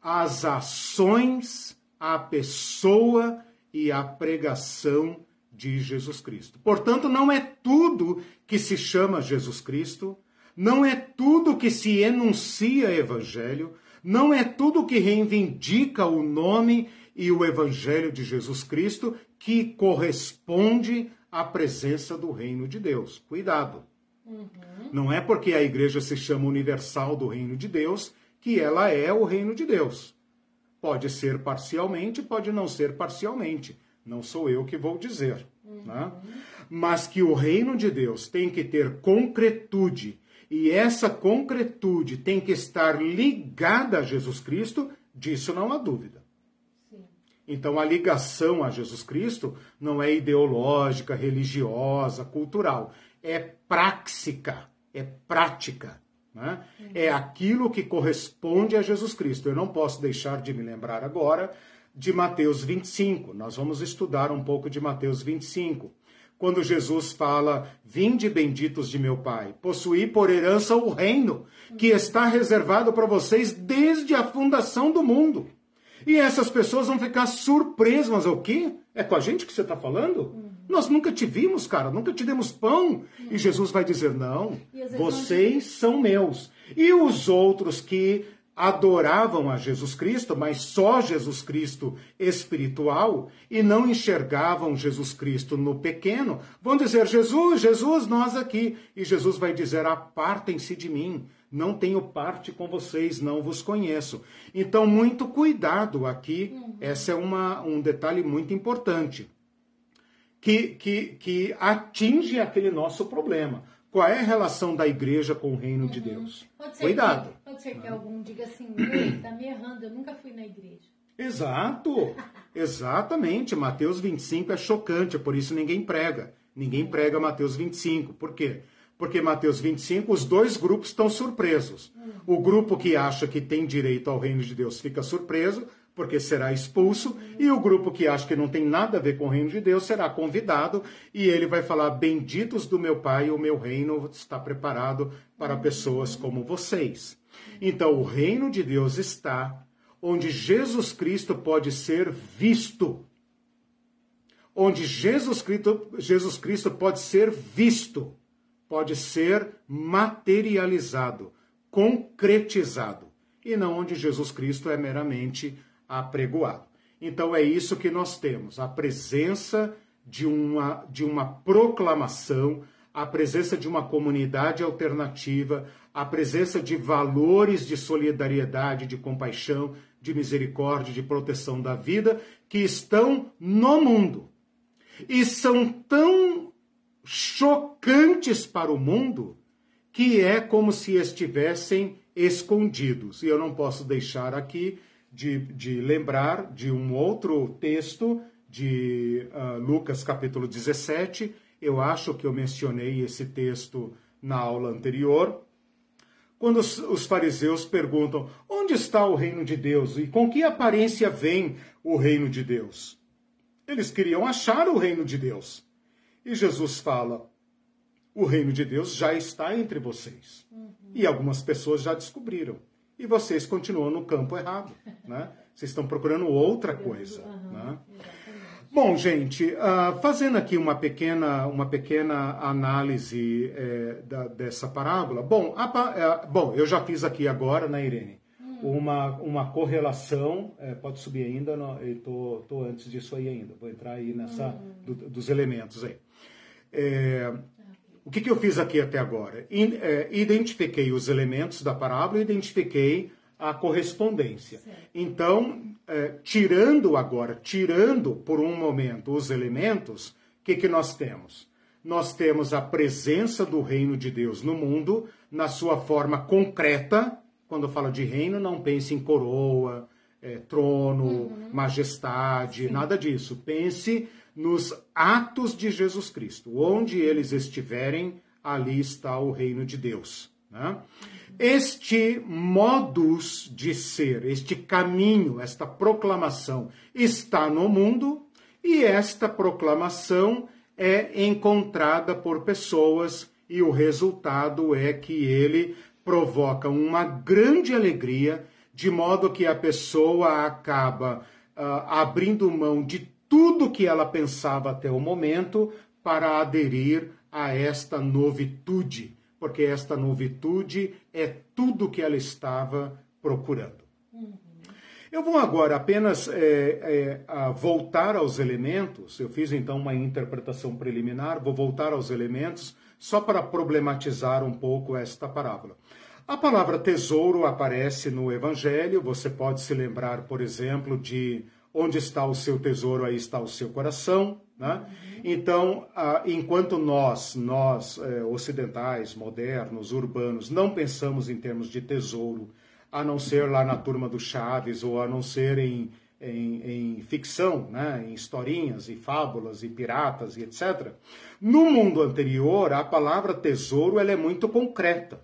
as ações, a pessoa e a pregação de Jesus Cristo. Portanto, não é tudo que se chama Jesus Cristo, não é tudo que se enuncia evangelho, não é tudo que reivindica o nome e o evangelho de Jesus Cristo que corresponde à presença do reino de Deus. Cuidado. Uhum. Não é porque a igreja se chama universal do reino de Deus que ela é o reino de Deus. Pode ser parcialmente, pode não ser parcialmente. Não sou eu que vou dizer. Uhum. Né? Mas que o reino de Deus tem que ter concretude, e essa concretude tem que estar ligada a Jesus Cristo, disso não há dúvida. Sim. Então a ligação a Jesus Cristo não é ideológica, religiosa, cultural, é prática, é prática. Né? É aquilo que corresponde a Jesus Cristo. Eu não posso deixar de me lembrar agora de Mateus 25. Nós vamos estudar um pouco de Mateus 25. Quando Jesus fala: Vinde benditos de meu Pai, possuí por herança o reino que está reservado para vocês desde a fundação do mundo. E essas pessoas vão ficar surpresas, mas o quê? É com a gente que você está falando? Nós nunca te vimos, cara, nunca te demos pão. E Jesus vai dizer: Não, vocês são meus. E os outros que adoravam a Jesus Cristo, mas só Jesus Cristo espiritual, e não enxergavam Jesus Cristo no pequeno, vão dizer: Jesus, Jesus, nós aqui. E Jesus vai dizer: Apartem-se de mim, não tenho parte com vocês, não vos conheço. Então, muito cuidado aqui, uhum. esse é uma, um detalhe muito importante, que, que, que atinge aquele nosso problema. Qual é a relação da igreja com o reino uhum. de Deus? Cuidado. Que, pode ser que algum diga assim, está me errando, eu nunca fui na igreja. Exato, [laughs] exatamente. Mateus 25 é chocante, por isso ninguém prega. Ninguém prega Mateus 25. Por quê? Porque Mateus 25, os dois grupos estão surpresos. O grupo que acha que tem direito ao reino de Deus fica surpreso, porque será expulso, e o grupo que acha que não tem nada a ver com o reino de Deus será convidado, e ele vai falar: Benditos do meu Pai, o meu reino está preparado para pessoas como vocês. Então, o reino de Deus está onde Jesus Cristo pode ser visto. Onde Jesus Cristo, Jesus Cristo pode ser visto, pode ser materializado, concretizado, e não onde Jesus Cristo é meramente apregoado. Então é isso que nós temos, a presença de uma, de uma proclamação, a presença de uma comunidade alternativa, a presença de valores de solidariedade, de compaixão, de misericórdia, de proteção da vida, que estão no mundo. E são tão chocantes para o mundo que é como se estivessem escondidos. E eu não posso deixar aqui de, de lembrar de um outro texto de uh, Lucas capítulo 17. Eu acho que eu mencionei esse texto na aula anterior. Quando os, os fariseus perguntam onde está o reino de Deus e com que aparência vem o reino de Deus, eles queriam achar o reino de Deus. E Jesus fala: o reino de Deus já está entre vocês. Uhum. E algumas pessoas já descobriram e vocês continuam no campo errado, né? Vocês estão procurando outra coisa, uhum, né? Bom, gente, uh, fazendo aqui uma pequena, uma pequena análise é, da, dessa parábola. Bom, a, é, bom, eu já fiz aqui agora, né, Irene? Hum. Uma, uma correlação, é, pode subir ainda, não, eu tô, tô antes disso aí ainda, vou entrar aí nessa, hum. do, dos elementos aí. O que, que eu fiz aqui até agora? É, identifiquei os elementos da parábola e identifiquei a correspondência. Certo. Então, é, tirando agora, tirando por um momento os elementos, o que, que nós temos? Nós temos a presença do reino de Deus no mundo, na sua forma concreta. Quando fala de reino, não pense em coroa, é, trono, uhum. majestade, Sim. nada disso. Pense nos atos de Jesus Cristo. Onde eles estiverem, ali está o reino de Deus. Né? Este modus de ser, este caminho, esta proclamação está no mundo e esta proclamação é encontrada por pessoas e o resultado é que ele provoca uma grande alegria, de modo que a pessoa acaba uh, abrindo mão de tudo que ela pensava até o momento para aderir a esta novitude, porque esta novitude é tudo que ela estava procurando. Uhum. Eu vou agora apenas é, é, voltar aos elementos. Eu fiz então uma interpretação preliminar, vou voltar aos elementos só para problematizar um pouco esta parábola. A palavra tesouro aparece no Evangelho, você pode se lembrar, por exemplo, de onde está o seu tesouro, aí está o seu coração. Né? Então, enquanto nós, nós é, ocidentais, modernos, urbanos, não pensamos em termos de tesouro, a não ser lá na turma do Chaves ou a não ser em, em, em ficção, né? em historinhas e fábulas e piratas e etc. No mundo anterior, a palavra tesouro ela é muito concreta.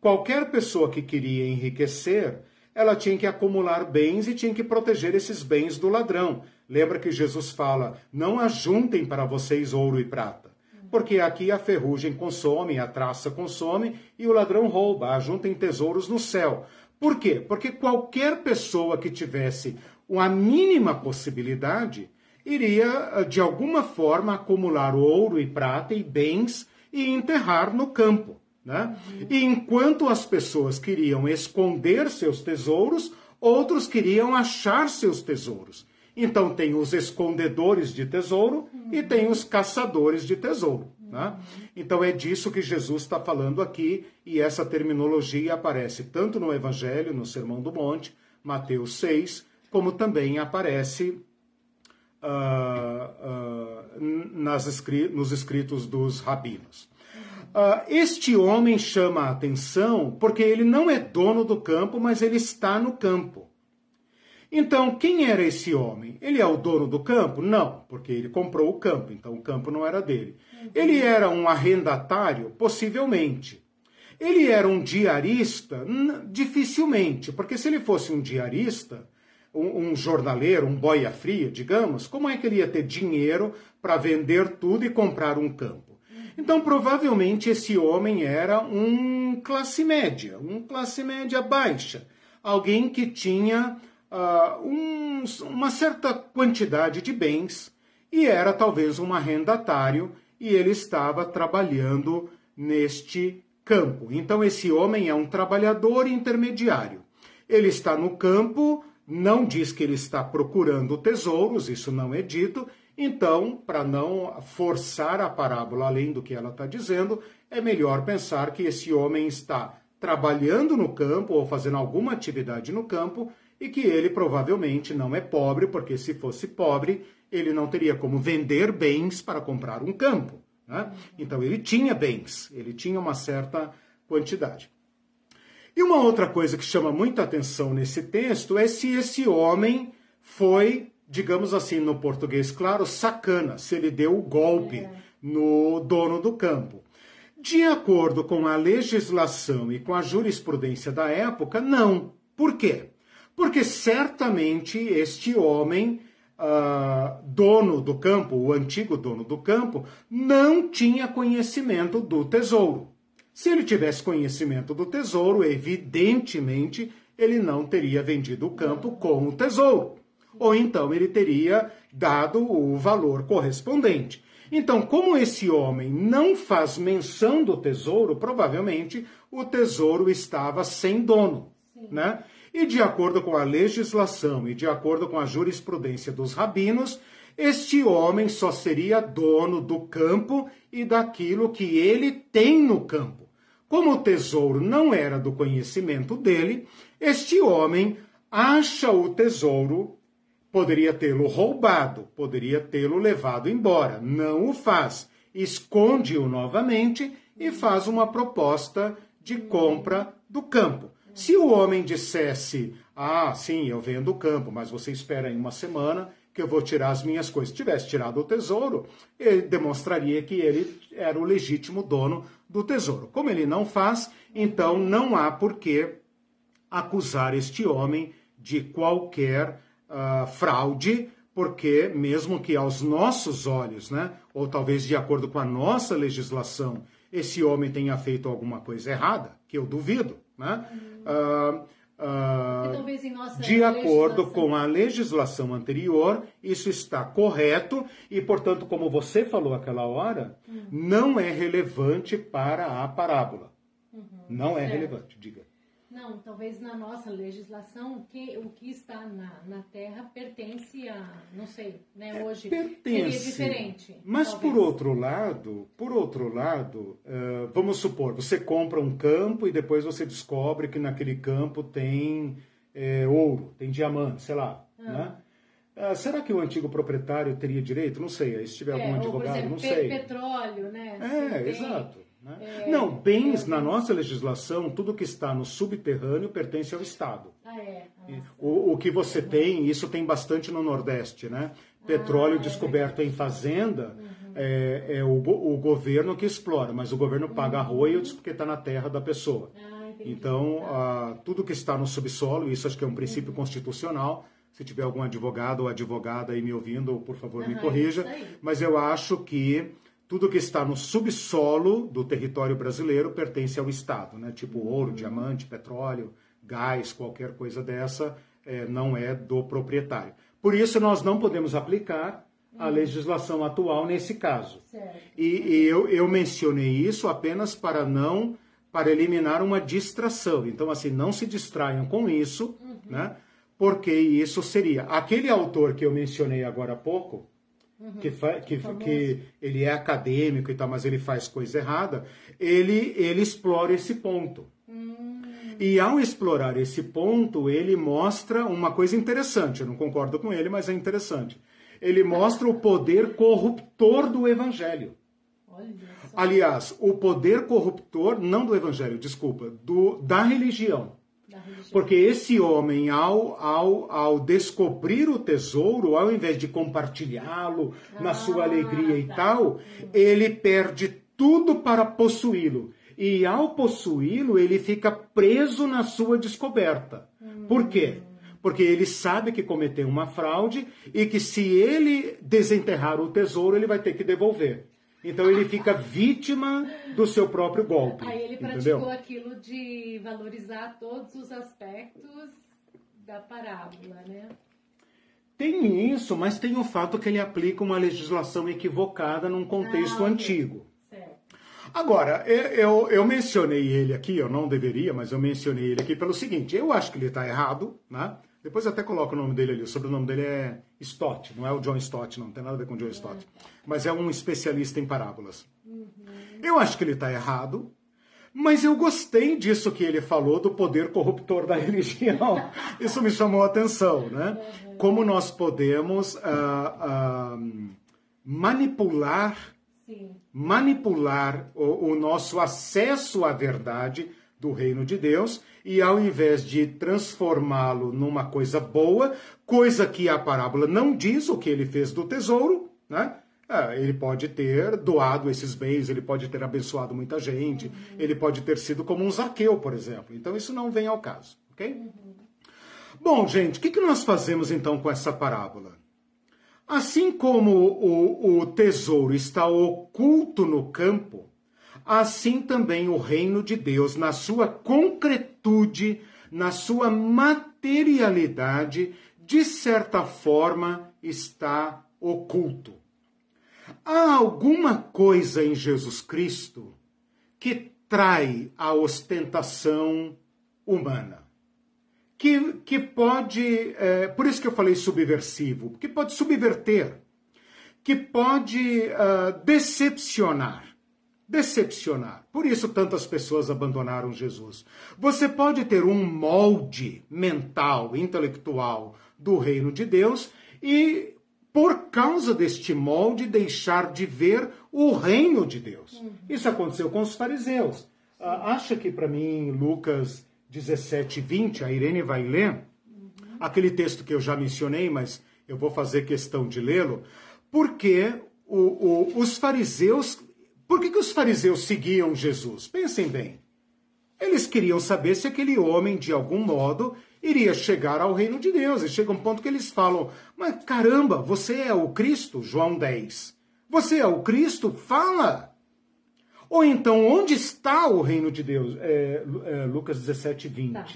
Qualquer pessoa que queria enriquecer ela tinha que acumular bens e tinha que proteger esses bens do ladrão. Lembra que Jesus fala: não ajuntem para vocês ouro e prata. Porque aqui a ferrugem consome, a traça consome e o ladrão rouba. Ajuntem tesouros no céu. Por quê? Porque qualquer pessoa que tivesse a mínima possibilidade iria, de alguma forma, acumular ouro e prata e bens e enterrar no campo. Né? E enquanto as pessoas queriam esconder seus tesouros, outros queriam achar seus tesouros. Então tem os escondedores de tesouro e tem os caçadores de tesouro. Né? Então é disso que Jesus está falando aqui, e essa terminologia aparece tanto no Evangelho, no Sermão do Monte, Mateus 6, como também aparece uh, uh, nas, nos escritos dos rabinos. Uh, este homem chama a atenção porque ele não é dono do campo, mas ele está no campo. Então, quem era esse homem? Ele é o dono do campo? Não, porque ele comprou o campo, então o campo não era dele. Ele era um arrendatário? Possivelmente. Ele era um diarista? Dificilmente, porque se ele fosse um diarista, um, um jornaleiro, um boia fria, digamos, como é que ele ia ter dinheiro para vender tudo e comprar um campo? Então, provavelmente, esse homem era um classe média, um classe média baixa. Alguém que tinha uh, um, uma certa quantidade de bens e era talvez um arrendatário e ele estava trabalhando neste campo. Então, esse homem é um trabalhador intermediário. Ele está no campo, não diz que ele está procurando tesouros, isso não é dito, então, para não forçar a parábola além do que ela está dizendo, é melhor pensar que esse homem está trabalhando no campo ou fazendo alguma atividade no campo e que ele provavelmente não é pobre, porque se fosse pobre, ele não teria como vender bens para comprar um campo. Né? Então, ele tinha bens, ele tinha uma certa quantidade. E uma outra coisa que chama muita atenção nesse texto é se esse homem foi digamos assim, no português claro, sacana, se ele deu o golpe é. no dono do campo. De acordo com a legislação e com a jurisprudência da época, não. Por quê? Porque certamente este homem, uh, dono do campo, o antigo dono do campo, não tinha conhecimento do tesouro. Se ele tivesse conhecimento do tesouro, evidentemente ele não teria vendido o campo com o tesouro ou então ele teria dado o valor correspondente. Então, como esse homem não faz menção do tesouro, provavelmente o tesouro estava sem dono, Sim. né? E de acordo com a legislação e de acordo com a jurisprudência dos rabinos, este homem só seria dono do campo e daquilo que ele tem no campo. Como o tesouro não era do conhecimento dele, este homem acha o tesouro Poderia tê-lo roubado, poderia tê-lo levado embora. Não o faz. Esconde-o novamente e faz uma proposta de compra do campo. Se o homem dissesse: Ah, sim, eu vendo o campo, mas você espera aí uma semana que eu vou tirar as minhas coisas. Se tivesse tirado o tesouro, ele demonstraria que ele era o legítimo dono do tesouro. Como ele não faz, então não há por que acusar este homem de qualquer uh, fraude, porque mesmo que aos nossos olhos, né, ou talvez de acordo com a nossa legislação, esse homem tenha feito alguma coisa errada, que eu duvido, né? Uh, uh, de acordo com a legislação anterior, isso está correto e, portanto, como você falou aquela hora, uhum. não é relevante para a parábola. Uhum. Não é certo. relevante, diga. Não, talvez na nossa legislação que, o que está na, na terra pertence a, não sei, né, hoje pertence, seria diferente. Mas talvez. por outro lado, por outro lado, uh, vamos supor, você compra um campo e depois você descobre que naquele campo tem é, ouro, tem diamante, sei lá, ah. né? Uh, será que o antigo proprietário teria direito? Não sei. Se tiver é, algum advogado, exemplo, não sei. Petróleo, né? É, exato. Né? É, não, bens é, na nossa legislação, tudo que está no subterrâneo pertence ao Estado. Ah, é? o, o que você tem, isso tem bastante no Nordeste, né? Petróleo ah, é descoberto em fazenda uhum. é, é o, o, governo que explora, mas o governo paga uhum. arroios porque está na terra da pessoa. Ah, então, uh, tudo que está no subsolo, isso acho que é um princípio uhum. constitucional. Se tiver algum advogado ou advogada aí me ouvindo, por favor, uhum, me corrija. Mas eu acho que tudo que está no subsolo do território brasileiro pertence ao Estado, né? Tipo ouro, uhum. diamante, petróleo, gás, qualquer coisa dessa, é, não é do proprietário. Por isso, nós não podemos aplicar a uhum. legislação atual nesse caso. E, e eu, eu mencionei isso apenas para não para eliminar uma distração. Então, assim, não se distraiam com isso, uhum. né? Porque isso seria aquele autor que eu mencionei agora há pouco, uhum. que, que, que, ele é acadêmico e tal, mas ele faz coisa errada, ele, ele explora esse ponto. Uhum. E ao explorar esse ponto, ele mostra uma coisa interessante. Eu não concordo com ele, mas é interessante. Ele mostra o poder corruptor do evangelho. Aliás, o poder corruptor, não do evangelho, desculpa, do, da religião. Porque esse homem, ao, ao, ao descobrir o tesouro, ao invés de compartilhá-lo ah, na sua alegria e tá. tal, ele perde tudo para possuí-lo. E ao possuí-lo, ele fica preso na sua descoberta. Hum. Por quê? Porque ele sabe que cometeu uma fraude e que se ele desenterrar o tesouro, ele vai ter que devolver. Então ele fica vítima do seu próprio golpe. Aí ele praticou entendeu? aquilo de valorizar todos os aspectos da parábola, né? Tem isso, mas tem o fato que ele aplica uma legislação equivocada num contexto ah, antigo. Certo. Agora, eu, eu mencionei ele aqui, eu não deveria, mas eu mencionei ele aqui pelo seguinte: eu acho que ele está errado, né? Depois até coloco o nome dele ali. O sobrenome dele é Stott, não é o John Stott, não, não tem nada a ver com o John Stott. Mas é um especialista em parábolas. Uhum. Eu acho que ele está errado, mas eu gostei disso que ele falou do poder corruptor da [laughs] religião. Isso me chamou a atenção, né? Como nós podemos uh, uh, manipular, Sim. manipular o, o nosso acesso à verdade do reino de Deus e ao invés de transformá-lo numa coisa boa, coisa que a parábola não diz o que ele fez do tesouro, né? É, ele pode ter doado esses bens, ele pode ter abençoado muita gente, uhum. ele pode ter sido como um Zaqueu, por exemplo. Então isso não vem ao caso, ok? Uhum. Bom, gente, o que, que nós fazemos então com essa parábola? Assim como o, o tesouro está oculto no campo, assim também o reino de Deus, na sua concretude, na sua materialidade, de certa forma está oculto. Há alguma coisa em Jesus Cristo que trai a ostentação humana. Que, que pode, é, por isso que eu falei subversivo, que pode subverter, que pode uh, decepcionar decepcionar. Por isso tantas pessoas abandonaram Jesus. Você pode ter um molde mental, intelectual do reino de Deus e por causa deste molde deixar de ver o reino de Deus. Uhum. Isso aconteceu com os fariseus. Ah, acha que para mim Lucas 17, 20, a Irene vai ler uhum. aquele texto que eu já mencionei, mas eu vou fazer questão de lê-lo, porque o, o, os fariseus por que, que os fariseus seguiam Jesus? Pensem bem. Eles queriam saber se aquele homem, de algum modo, iria chegar ao reino de Deus. E chega um ponto que eles falam: Mas caramba, você é o Cristo? João 10. Você é o Cristo? Fala! Ou então, onde está o reino de Deus? É, é, Lucas 17, 20. Tá.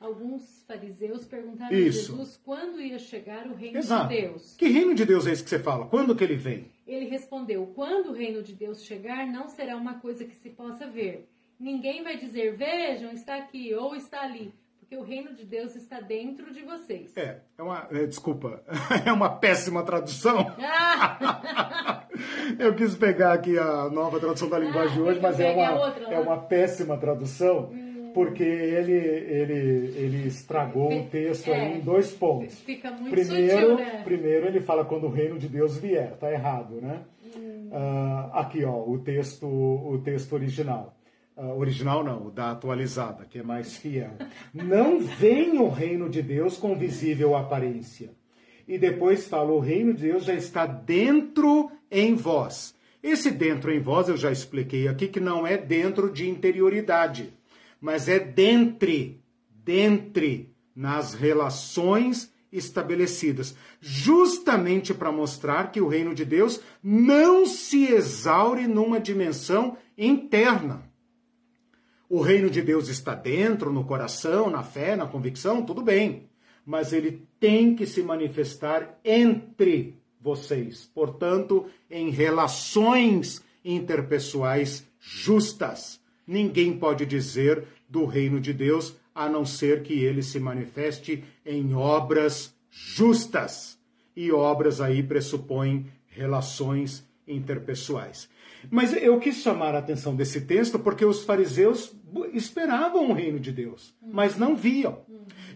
Alguns fariseus perguntaram Isso. a Jesus quando ia chegar o reino Exato. de Deus. Que reino de Deus é esse que você fala? Quando que ele vem? Ele respondeu: Quando o reino de Deus chegar, não será uma coisa que se possa ver. Ninguém vai dizer: Vejam, está aqui ou está ali, porque o reino de Deus está dentro de vocês. É, é uma. É, desculpa, [laughs] é uma péssima tradução. [laughs] Eu quis pegar aqui a nova tradução da linguagem ah, hoje, mas é uma, é uma péssima tradução. Hum porque ele, ele, ele estragou o texto é, em dois pontos. Fica muito primeiro, sutil, né? Primeiro ele fala quando o reino de Deus vier, tá errado, né? Hum. Uh, aqui, ó, o texto, o texto original. Uh, original não, o da atualizada, que é mais fiel. não vem o reino de Deus com visível aparência. E depois fala, o reino de Deus já está dentro em vós. Esse dentro em vós eu já expliquei aqui que não é dentro de interioridade mas é dentre, dentre, nas relações estabelecidas, justamente para mostrar que o reino de Deus não se exaure numa dimensão interna. O reino de Deus está dentro, no coração, na fé, na convicção, tudo bem, mas ele tem que se manifestar entre vocês, portanto, em relações interpessoais justas. Ninguém pode dizer do reino de Deus a não ser que ele se manifeste em obras justas. E obras aí pressupõem relações interpessoais. Mas eu quis chamar a atenção desse texto porque os fariseus esperavam o reino de Deus, mas não viam.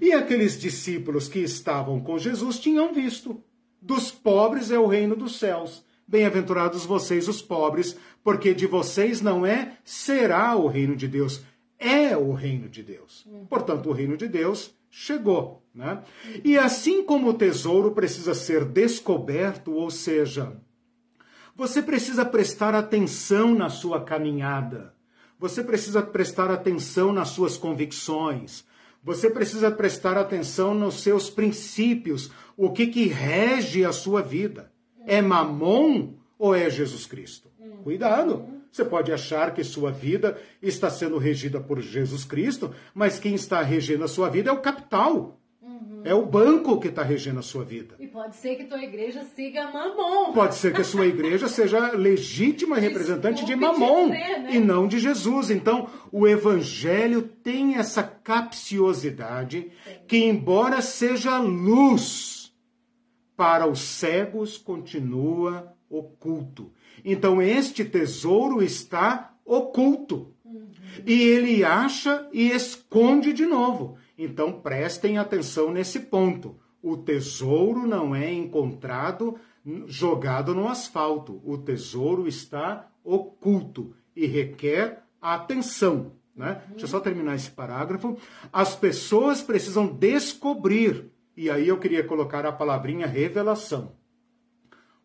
E aqueles discípulos que estavam com Jesus tinham visto. Dos pobres é o reino dos céus. Bem-aventurados vocês, os pobres, porque de vocês não é, será o reino de Deus é o reino de Deus. Portanto, o reino de Deus chegou. Né? E assim como o tesouro precisa ser descoberto, ou seja, você precisa prestar atenção na sua caminhada, você precisa prestar atenção nas suas convicções, você precisa prestar atenção nos seus princípios, o que, que rege a sua vida. É mamon ou é Jesus Cristo? Cuidado! Você pode achar que sua vida está sendo regida por Jesus Cristo, mas quem está regendo a sua vida é o capital. Uhum. É o banco que está regendo a sua vida. E pode ser que tua igreja siga Mamon. Pode ser que a sua igreja [laughs] seja legítima representante de Mamon dizer, né? e não de Jesus. Então, o evangelho tem essa capciosidade que, embora seja luz, para os cegos continua oculto. Então este tesouro está oculto. E ele acha e esconde de novo. Então prestem atenção nesse ponto. O tesouro não é encontrado jogado no asfalto. O tesouro está oculto e requer atenção. Né? Uhum. Deixa eu só terminar esse parágrafo. As pessoas precisam descobrir, e aí eu queria colocar a palavrinha revelação.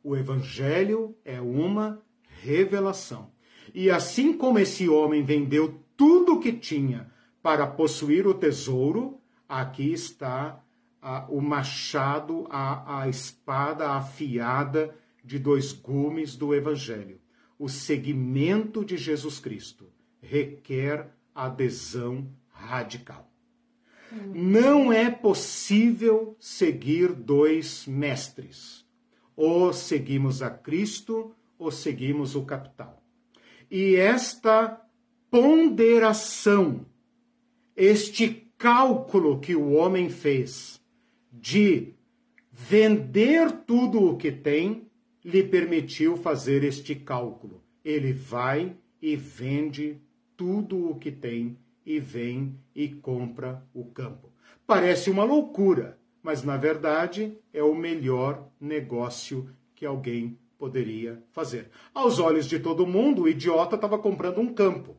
O evangelho é uma revelação. E assim como esse homem vendeu tudo o que tinha para possuir o tesouro, aqui está a, o machado, a, a espada afiada de dois gumes do evangelho. O seguimento de Jesus Cristo requer adesão radical. Não é possível seguir dois mestres ou seguimos a Cristo ou seguimos o capital. E esta ponderação, este cálculo que o homem fez de vender tudo o que tem, lhe permitiu fazer este cálculo. Ele vai e vende tudo o que tem e vem e compra o campo. Parece uma loucura, mas na verdade é o melhor negócio que alguém poderia fazer. Aos olhos de todo mundo, o idiota estava comprando um campo.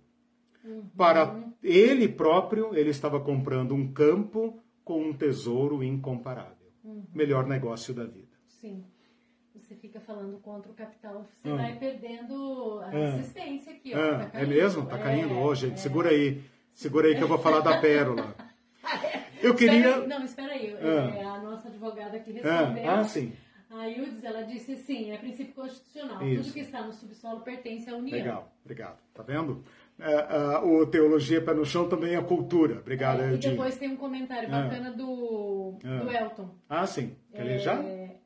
Uhum. Para ele próprio, ele estava comprando um campo com um tesouro incomparável. Uhum. Melhor negócio da vida. Sim. Você fica falando contra o capital, você ah. vai perdendo a ah. resistência aqui. Ó, ah. tá é mesmo? Tá caindo é, hoje. É. Segura aí. Segura aí que eu vou falar da pérola. [laughs] Eu queria. Espera não, espera aí. Ah. É, a nossa advogada aqui ah, respondeu. Ah, sim. A Ildes, ela disse sim, é princípio constitucional. Isso. Tudo que está no subsolo pertence à União. Legal, obrigado. Tá vendo? É, o Teologia Pé no Chão também é cultura. Obrigado, é, E depois tem um comentário é. bacana do, do Elton. Ah, sim. Quer ler já?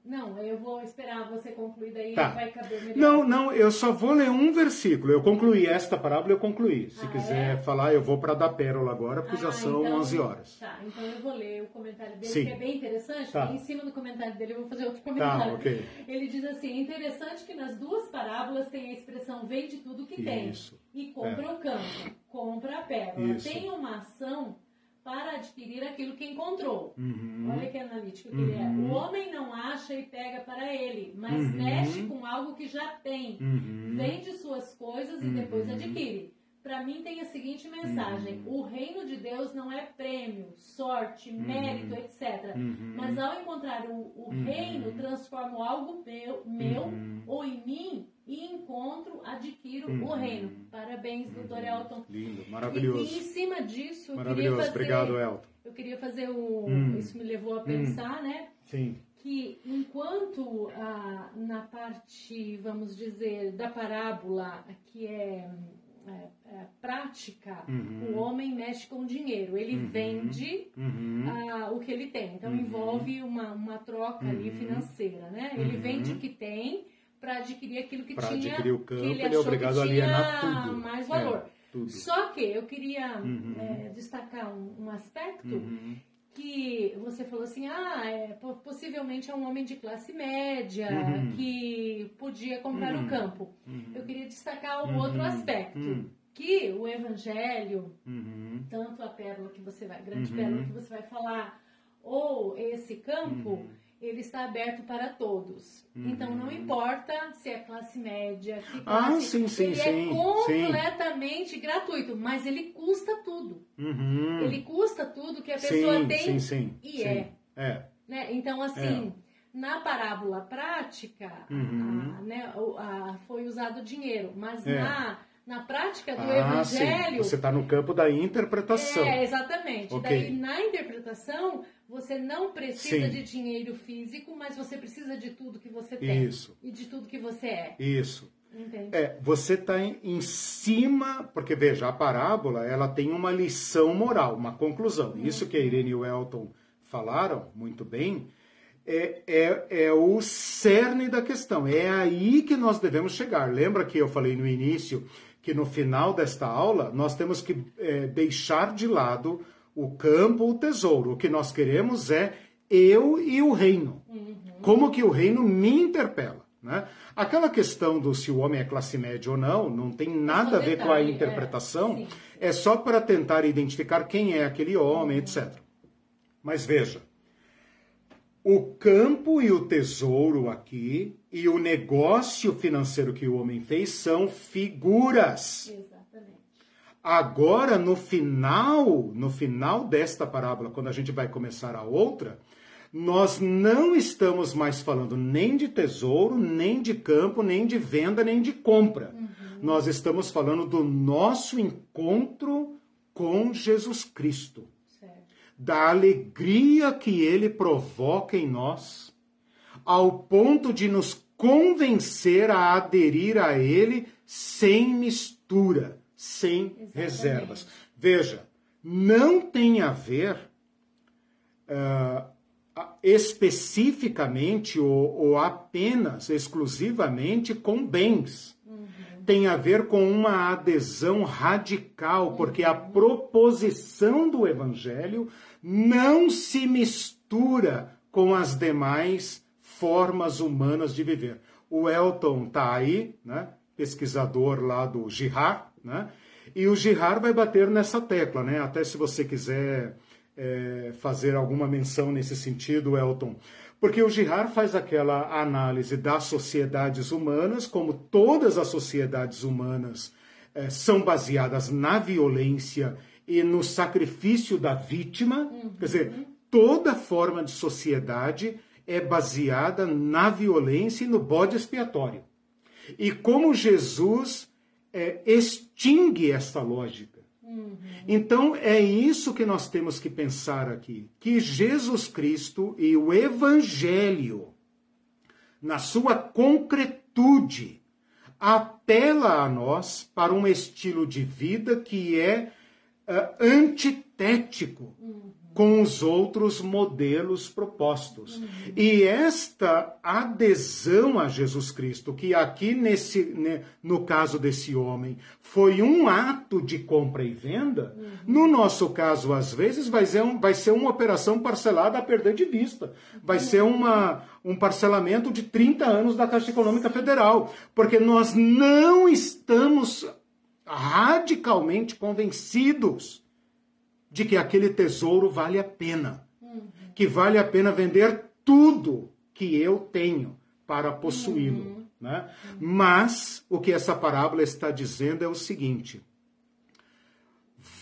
É, não, eu vou esperar você concluir, daí tá. vai caber melhor. Não, não, eu só vou ler um versículo. Eu concluí esta parábola, eu concluí. Se ah, quiser é? falar, eu vou para dar pérola agora, porque ah, já são então, 11 horas. Tá, então eu vou ler o comentário dele, Sim. que é bem interessante. Tá. Em cima do comentário dele eu vou fazer outro tá, comentário. Tá, okay. Ele diz assim: é interessante que nas duas parábolas tem a expressão vende tudo que Isso. tem e compra é. o campo, compra a pérola. Isso. Tem uma ação para adquirir aquilo que encontrou. Uhum. Olha que analítico que uhum. ele é. O homem não acha e pega para ele, mas uhum. mexe com algo que já tem. Uhum. Vende suas coisas e depois uhum. adquire. Para mim tem a seguinte mensagem: uhum. o reino de Deus não é prêmio, sorte, mérito, etc. Mas ao encontrar o, o reino, transformo algo meu, meu ou em mim e encontro adquiro uhum. o reino. Parabéns, uhum. doutor Elton. Lindo, maravilhoso. E, e, em cima disso, maravilhoso. Fazer, Obrigado, Elton. Eu queria fazer o. Hum. Isso me levou a pensar, hum. né? Sim. Que enquanto ah, na parte, vamos dizer, da parábola, que é é, é, prática, uhum. o homem mexe com dinheiro. Ele uhum. vende uhum. Uh, o que ele tem. Então, uhum. envolve uma, uma troca ali uhum. financeira, né? Ele vende o que tem para adquirir aquilo que pra tinha. Adquirir o campo, que ele, ele é obrigado a alienar tudo. mais valor. É, Só que eu queria é, destacar um, um aspecto que você falou assim, ah, é, possivelmente é um homem de classe média uhum. que podia comprar uhum. o campo. Uhum. Eu queria destacar um outro uhum. aspecto. Uhum. Que o evangelho, uhum. tanto a pérola que você vai, grande pérola que você vai falar, ou esse campo, ele está aberto para todos. Uhum. Então não importa se é classe média, que ah, classe, ah, sim, sim, ele sim, é completamente sim. gratuito, mas ele custa tudo. Uhum. Ele custa tudo que a pessoa sim, tem sim, sim, e é. é. Né? Então assim, é. na parábola prática, uhum. a, né, a, foi usado dinheiro, mas é. na na prática do ah, evangelho. Sim. Você está no campo da interpretação. É, exatamente. Okay. Daí, na interpretação, você não precisa sim. de dinheiro físico, mas você precisa de tudo que você tem. Isso. E de tudo que você é. Isso. Entendi. É, você está em, em, cima, porque veja, a parábola ela tem uma lição moral, uma conclusão. Uhum. Isso que a Irene e o Elton falaram muito bem, é, é, é o cerne da questão. É aí que nós devemos chegar. Lembra que eu falei no início que no final desta aula nós temos que é, deixar de lado o campo, o tesouro. O que nós queremos é eu e o reino. Uhum. Como que o reino me interpela. Né? Aquela questão do se o homem é classe média ou não, não tem nada a ver com a interpretação, é, é só para tentar identificar quem é aquele homem, etc. Mas veja, o campo e o tesouro aqui e o negócio financeiro que o homem fez são figuras. Exatamente. Agora, no final, no final desta parábola, quando a gente vai começar a outra, nós não estamos mais falando nem de tesouro, nem de campo, nem de venda, nem de compra. Uhum. Nós estamos falando do nosso encontro com Jesus Cristo da alegria que ele provoca em nós, ao ponto de nos convencer a aderir a ele sem mistura, sem Exatamente. reservas. Veja, não tem a ver uh, especificamente ou, ou, apenas, exclusivamente com bens. Tem a ver com uma adesão radical, porque a proposição do Evangelho não se mistura com as demais formas humanas de viver. O Elton está aí, né, pesquisador lá do Girard, né, e o Girard vai bater nessa tecla, né, até se você quiser é, fazer alguma menção nesse sentido, Elton, porque o Girard faz aquela análise das sociedades humanas, como todas as sociedades humanas é, são baseadas na violência e no sacrifício da vítima. Uhum. Quer dizer, toda forma de sociedade é baseada na violência e no bode expiatório. E como Jesus é, extingue essa lógica. Então é isso que nós temos que pensar aqui: que Jesus Cristo e o Evangelho, na sua concretude, apela a nós para um estilo de vida que é uh, antitético uhum. Com os outros modelos propostos. Uhum. E esta adesão a Jesus Cristo, que aqui nesse, né, no caso desse homem, foi um ato de compra e venda, uhum. no nosso caso, às vezes, vai ser, um, vai ser uma operação parcelada a perder de vista. Vai ser uma, um parcelamento de 30 anos da Caixa Econômica Federal, porque nós não estamos radicalmente convencidos de que aquele tesouro vale a pena. Uhum. Que vale a pena vender tudo que eu tenho para possuí-lo. Uhum. Né? Mas o que essa parábola está dizendo é o seguinte: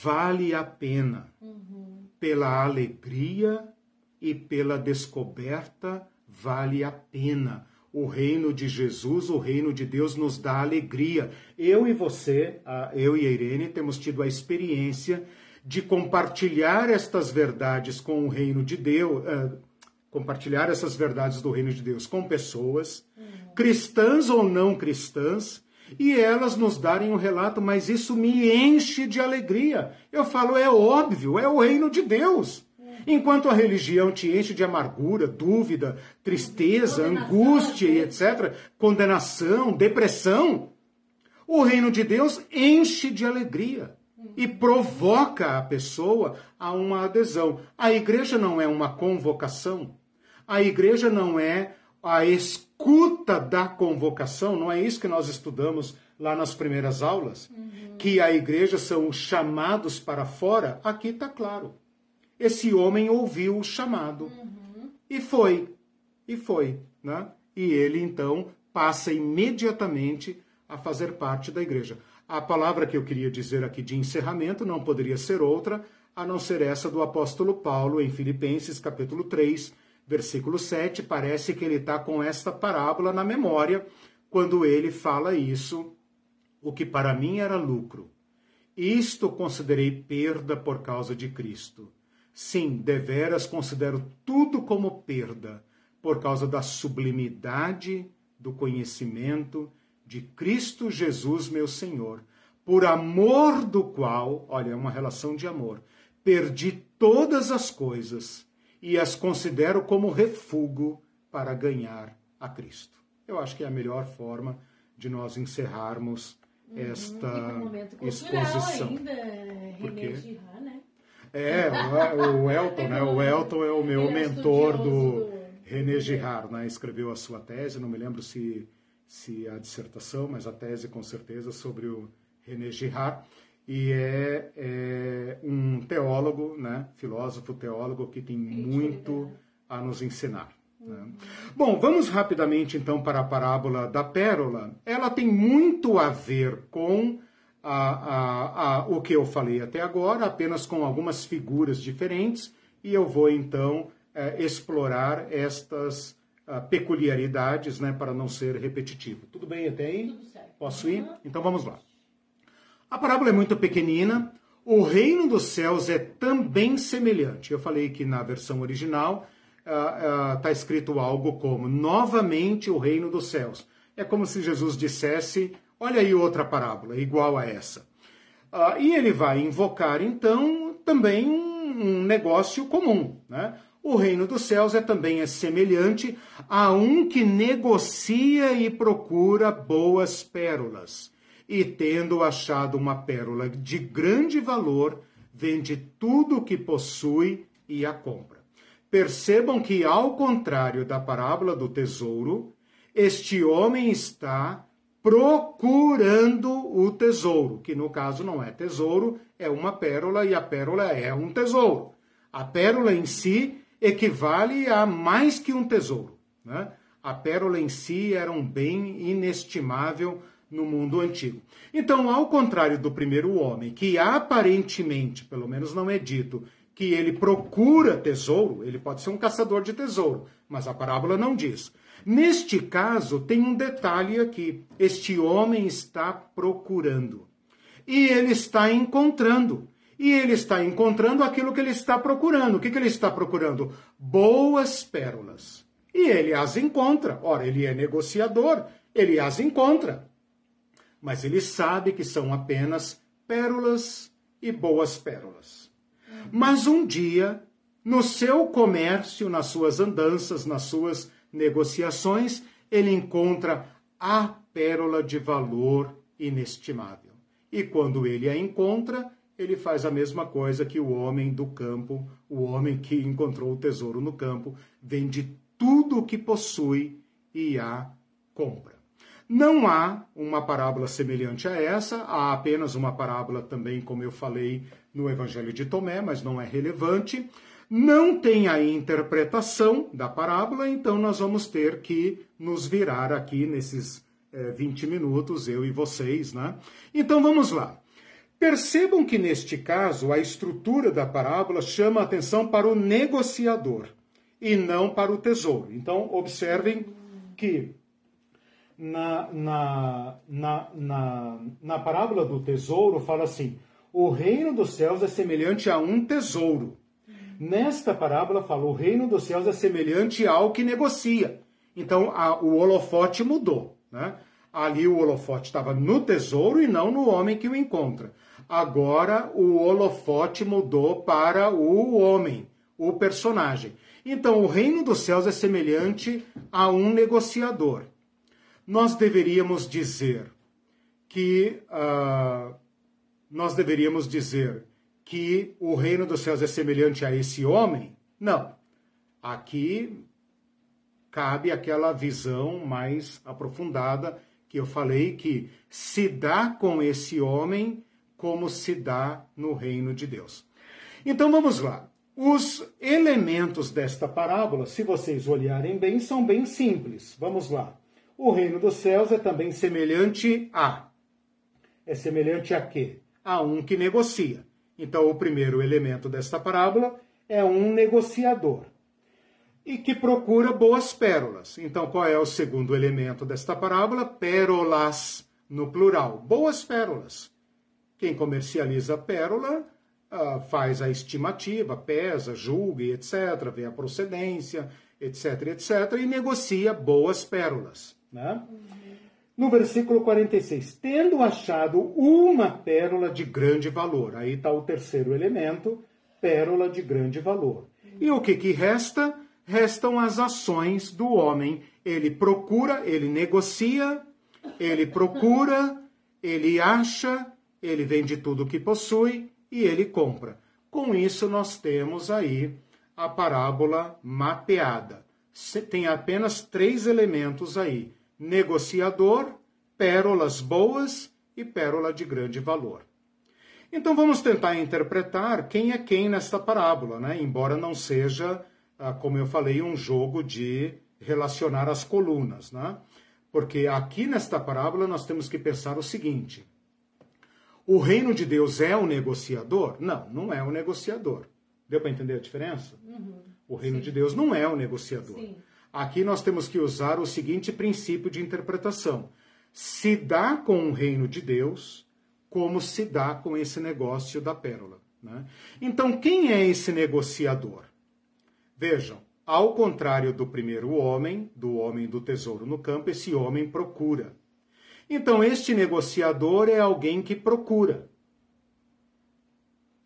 vale a pena uhum. pela alegria e pela descoberta, vale a pena. o reino de Jesus, o reino de Deus nos dá alegria. Eu e você, eu e a Irene, temos tido a experiência de compartilhar estas verdades com o reino de Deus, uh, compartilhar essas verdades do reino de Deus com pessoas, uhum. cristãs ou não cristãs, e elas nos darem um relato, mas isso me enche de alegria. Eu falo, é óbvio, é o reino de Deus. Enquanto a religião te enche de amargura, dúvida, tristeza, angústia e etc., condenação, depressão, o reino de Deus enche de alegria e provoca a pessoa a uma adesão. A igreja não é uma convocação, a igreja não é a escuta da convocação, não é isso que nós estudamos lá nas primeiras aulas? Uhum. Que a igreja são os chamados para fora? Aqui está claro. Esse homem ouviu o chamado uhum. e foi, e foi, né? E ele então passa imediatamente a fazer parte da igreja. A palavra que eu queria dizer aqui de encerramento não poderia ser outra a não ser essa do apóstolo Paulo em Filipenses capítulo 3, versículo 7. Parece que ele está com esta parábola na memória quando ele fala isso. O que para mim era lucro, isto considerei perda por causa de Cristo. Sim, deveras considero tudo como perda, por causa da sublimidade do conhecimento de Cristo Jesus, meu Senhor, por amor do qual, olha, é uma relação de amor, perdi todas as coisas e as considero como refúgio para ganhar a Cristo. Eu acho que é a melhor forma de nós encerrarmos uhum, esta exposição. Ainda, Girard, né? É, o, Elton, né? O Elton é o meu mentor do René Girard, né? Escreveu a sua tese, não me lembro se, se a dissertação, mas a tese com certeza sobre o René Girard. E é, é um teólogo, né? Filósofo, teólogo que tem muito a nos ensinar. Né? Uhum. Bom, vamos rapidamente então para a parábola da pérola. Ela tem muito a ver com a, a, a, o que eu falei até agora, apenas com algumas figuras diferentes, e eu vou então é, explorar estas peculiaridades né, para não ser repetitivo. Tudo bem até aí? Posso ir? Então vamos lá. A parábola é muito pequenina. O reino dos céus é também semelhante. Eu falei que na versão original está uh, uh, escrito algo como novamente o reino dos céus. É como se Jesus dissesse Olha aí outra parábola igual a essa. Ah, e ele vai invocar, então, também um negócio comum. Né? O reino dos céus é também é semelhante a um que negocia e procura boas pérolas. E tendo achado uma pérola de grande valor, vende tudo o que possui e a compra. Percebam que, ao contrário da parábola do tesouro, este homem está procurando o tesouro, que no caso não é tesouro, é uma pérola e a pérola é um tesouro. A pérola em si equivale a mais que um tesouro. Né? A pérola em si era um bem inestimável no mundo antigo. Então, ao contrário do primeiro homem, que aparentemente, pelo menos não é dito, que ele procura tesouro, ele pode ser um caçador de tesouro, mas a parábola não diz. Neste caso, tem um detalhe aqui: este homem está procurando. E ele está encontrando. E ele está encontrando aquilo que ele está procurando. O que, que ele está procurando? Boas pérolas. E ele as encontra. Ora, ele é negociador, ele as encontra. Mas ele sabe que são apenas pérolas e boas pérolas. Mas um dia, no seu comércio, nas suas andanças, nas suas negociações, ele encontra a pérola de valor inestimável. E quando ele a encontra, ele faz a mesma coisa que o homem do campo, o homem que encontrou o tesouro no campo, vende tudo o que possui e a compra. Não há uma parábola semelhante a essa, há apenas uma parábola também, como eu falei, no Evangelho de Tomé, mas não é relevante não tem a interpretação da parábola, então nós vamos ter que nos virar aqui nesses é, 20 minutos, eu e vocês, né? Então vamos lá. Percebam que neste caso a estrutura da parábola chama a atenção para o negociador e não para o tesouro. Então observem que na, na, na, na, na parábola do tesouro, fala assim: o reino dos céus é semelhante a um tesouro. Nesta parábola fala: o reino dos céus é semelhante ao que negocia. Então a, o holofote mudou. Né? Ali o holofote estava no tesouro e não no homem que o encontra. Agora o holofote mudou para o homem, o personagem. Então o reino dos céus é semelhante a um negociador. Nós deveríamos dizer que uh, nós deveríamos dizer que o reino dos céus é semelhante a esse homem? Não. Aqui cabe aquela visão mais aprofundada que eu falei que se dá com esse homem como se dá no reino de Deus. Então vamos lá. Os elementos desta parábola, se vocês olharem bem, são bem simples. Vamos lá. O reino dos céus é também semelhante a. É semelhante a quê? A um que negocia. Então, o primeiro elemento desta parábola é um negociador e que procura boas pérolas. Então, qual é o segundo elemento desta parábola? Pérolas, no plural. Boas pérolas. Quem comercializa pérola uh, faz a estimativa, pesa, julga, etc., vê a procedência, etc., etc., e negocia boas pérolas. Né? No versículo 46, tendo achado uma pérola de grande valor. Aí está o terceiro elemento, pérola de grande valor. E o que, que resta? Restam as ações do homem. Ele procura, ele negocia, ele procura, ele acha, ele vende tudo o que possui e ele compra. Com isso, nós temos aí a parábola mapeada. Tem apenas três elementos aí negociador, pérolas boas e pérola de grande valor. Então vamos tentar interpretar quem é quem nesta parábola, né? embora não seja, ah, como eu falei, um jogo de relacionar as colunas. Né? Porque aqui nesta parábola nós temos que pensar o seguinte: o reino de Deus é o negociador? Não, não é o negociador. Deu para entender a diferença? Uhum. O reino Sim. de Deus não é o negociador. Sim. Aqui nós temos que usar o seguinte princípio de interpretação: se dá com o reino de Deus, como se dá com esse negócio da pérola. Né? Então, quem é esse negociador? Vejam, ao contrário do primeiro homem, do homem do tesouro no campo, esse homem procura. Então, este negociador é alguém que procura.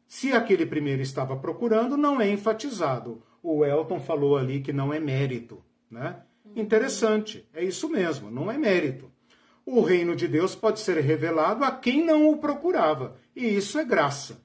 Se aquele primeiro estava procurando, não é enfatizado. O Elton falou ali que não é mérito. Né? Interessante, é isso mesmo, não é mérito. O reino de Deus pode ser revelado a quem não o procurava, e isso é graça.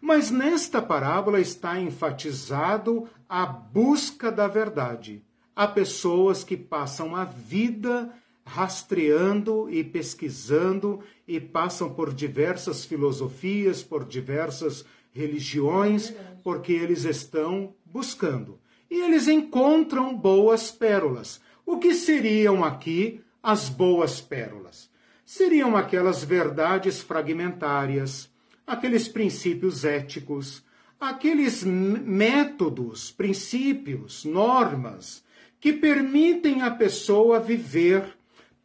Mas nesta parábola está enfatizado a busca da verdade. Há pessoas que passam a vida rastreando e pesquisando e passam por diversas filosofias, por diversas religiões, porque eles estão buscando e eles encontram boas pérolas. O que seriam aqui as boas pérolas? Seriam aquelas verdades fragmentárias, aqueles princípios éticos, aqueles métodos, princípios, normas que permitem à pessoa viver,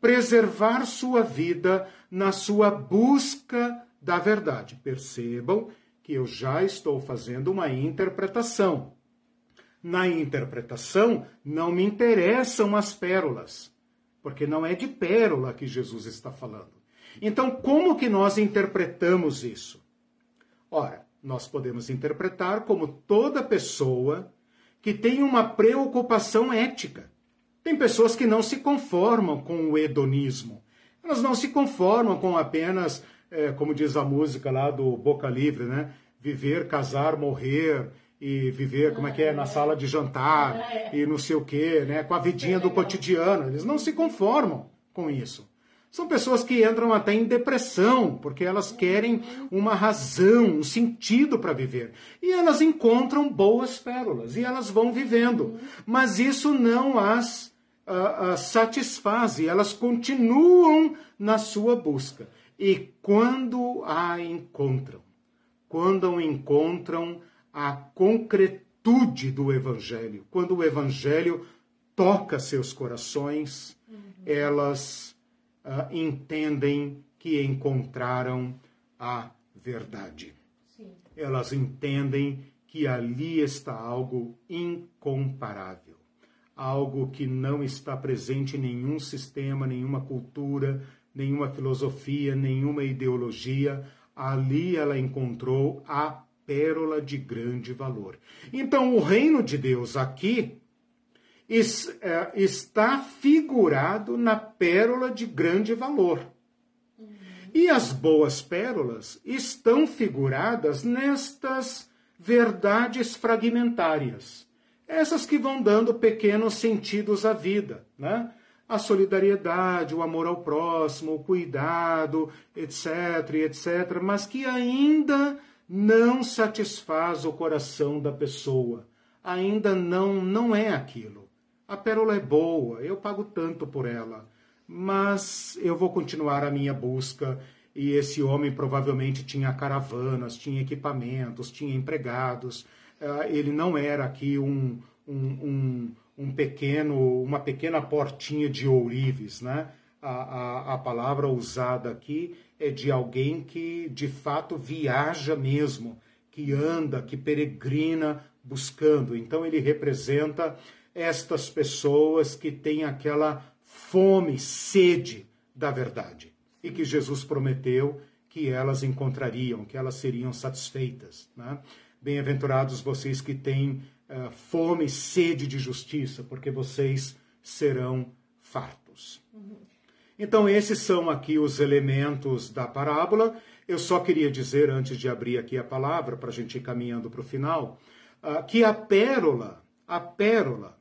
preservar sua vida na sua busca da verdade. Percebam que eu já estou fazendo uma interpretação. Na interpretação, não me interessam as pérolas, porque não é de pérola que Jesus está falando. Então, como que nós interpretamos isso? Ora, nós podemos interpretar como toda pessoa que tem uma preocupação ética. Tem pessoas que não se conformam com o hedonismo. Elas não se conformam com apenas, é, como diz a música lá do Boca Livre, né? Viver, casar, morrer, e viver, como é que é, na sala de jantar e não sei o quê, né? Com a vidinha do cotidiano. Eles não se conformam com isso. São pessoas que entram até em depressão, porque elas querem uma razão, um sentido para viver. E elas encontram boas pérolas e elas vão vivendo. Mas isso não as uh, uh, satisfaz e elas continuam na sua busca. E quando a encontram, quando encontram, a concretude do Evangelho, quando o Evangelho toca seus corações, uhum. elas uh, entendem que encontraram a verdade. Sim. Elas entendem que ali está algo incomparável, algo que não está presente em nenhum sistema, nenhuma cultura, nenhuma filosofia, nenhuma ideologia. Ali ela encontrou a pérola de grande valor. Então, o reino de Deus aqui é, está figurado na pérola de grande valor. E as boas pérolas estão figuradas nestas verdades fragmentárias, essas que vão dando pequenos sentidos à vida, né? A solidariedade, o amor ao próximo, o cuidado, etc, etc, mas que ainda não satisfaz o coração da pessoa. Ainda não não é aquilo. A pérola é boa, eu pago tanto por ela, mas eu vou continuar a minha busca. E esse homem provavelmente tinha caravanas, tinha equipamentos, tinha empregados. Ah, ele não era aqui um, um, um, um pequeno, uma pequena portinha de ourives, né? A, a, a palavra usada aqui é de alguém que de fato viaja mesmo, que anda, que peregrina buscando. Então ele representa estas pessoas que têm aquela fome, sede da verdade e que Jesus prometeu que elas encontrariam, que elas seriam satisfeitas. Né? Bem-aventurados vocês que têm uh, fome, sede de justiça, porque vocês serão fartos. Então, esses são aqui os elementos da parábola. Eu só queria dizer, antes de abrir aqui a palavra, para a gente ir caminhando para o final, uh, que a pérola, a pérola,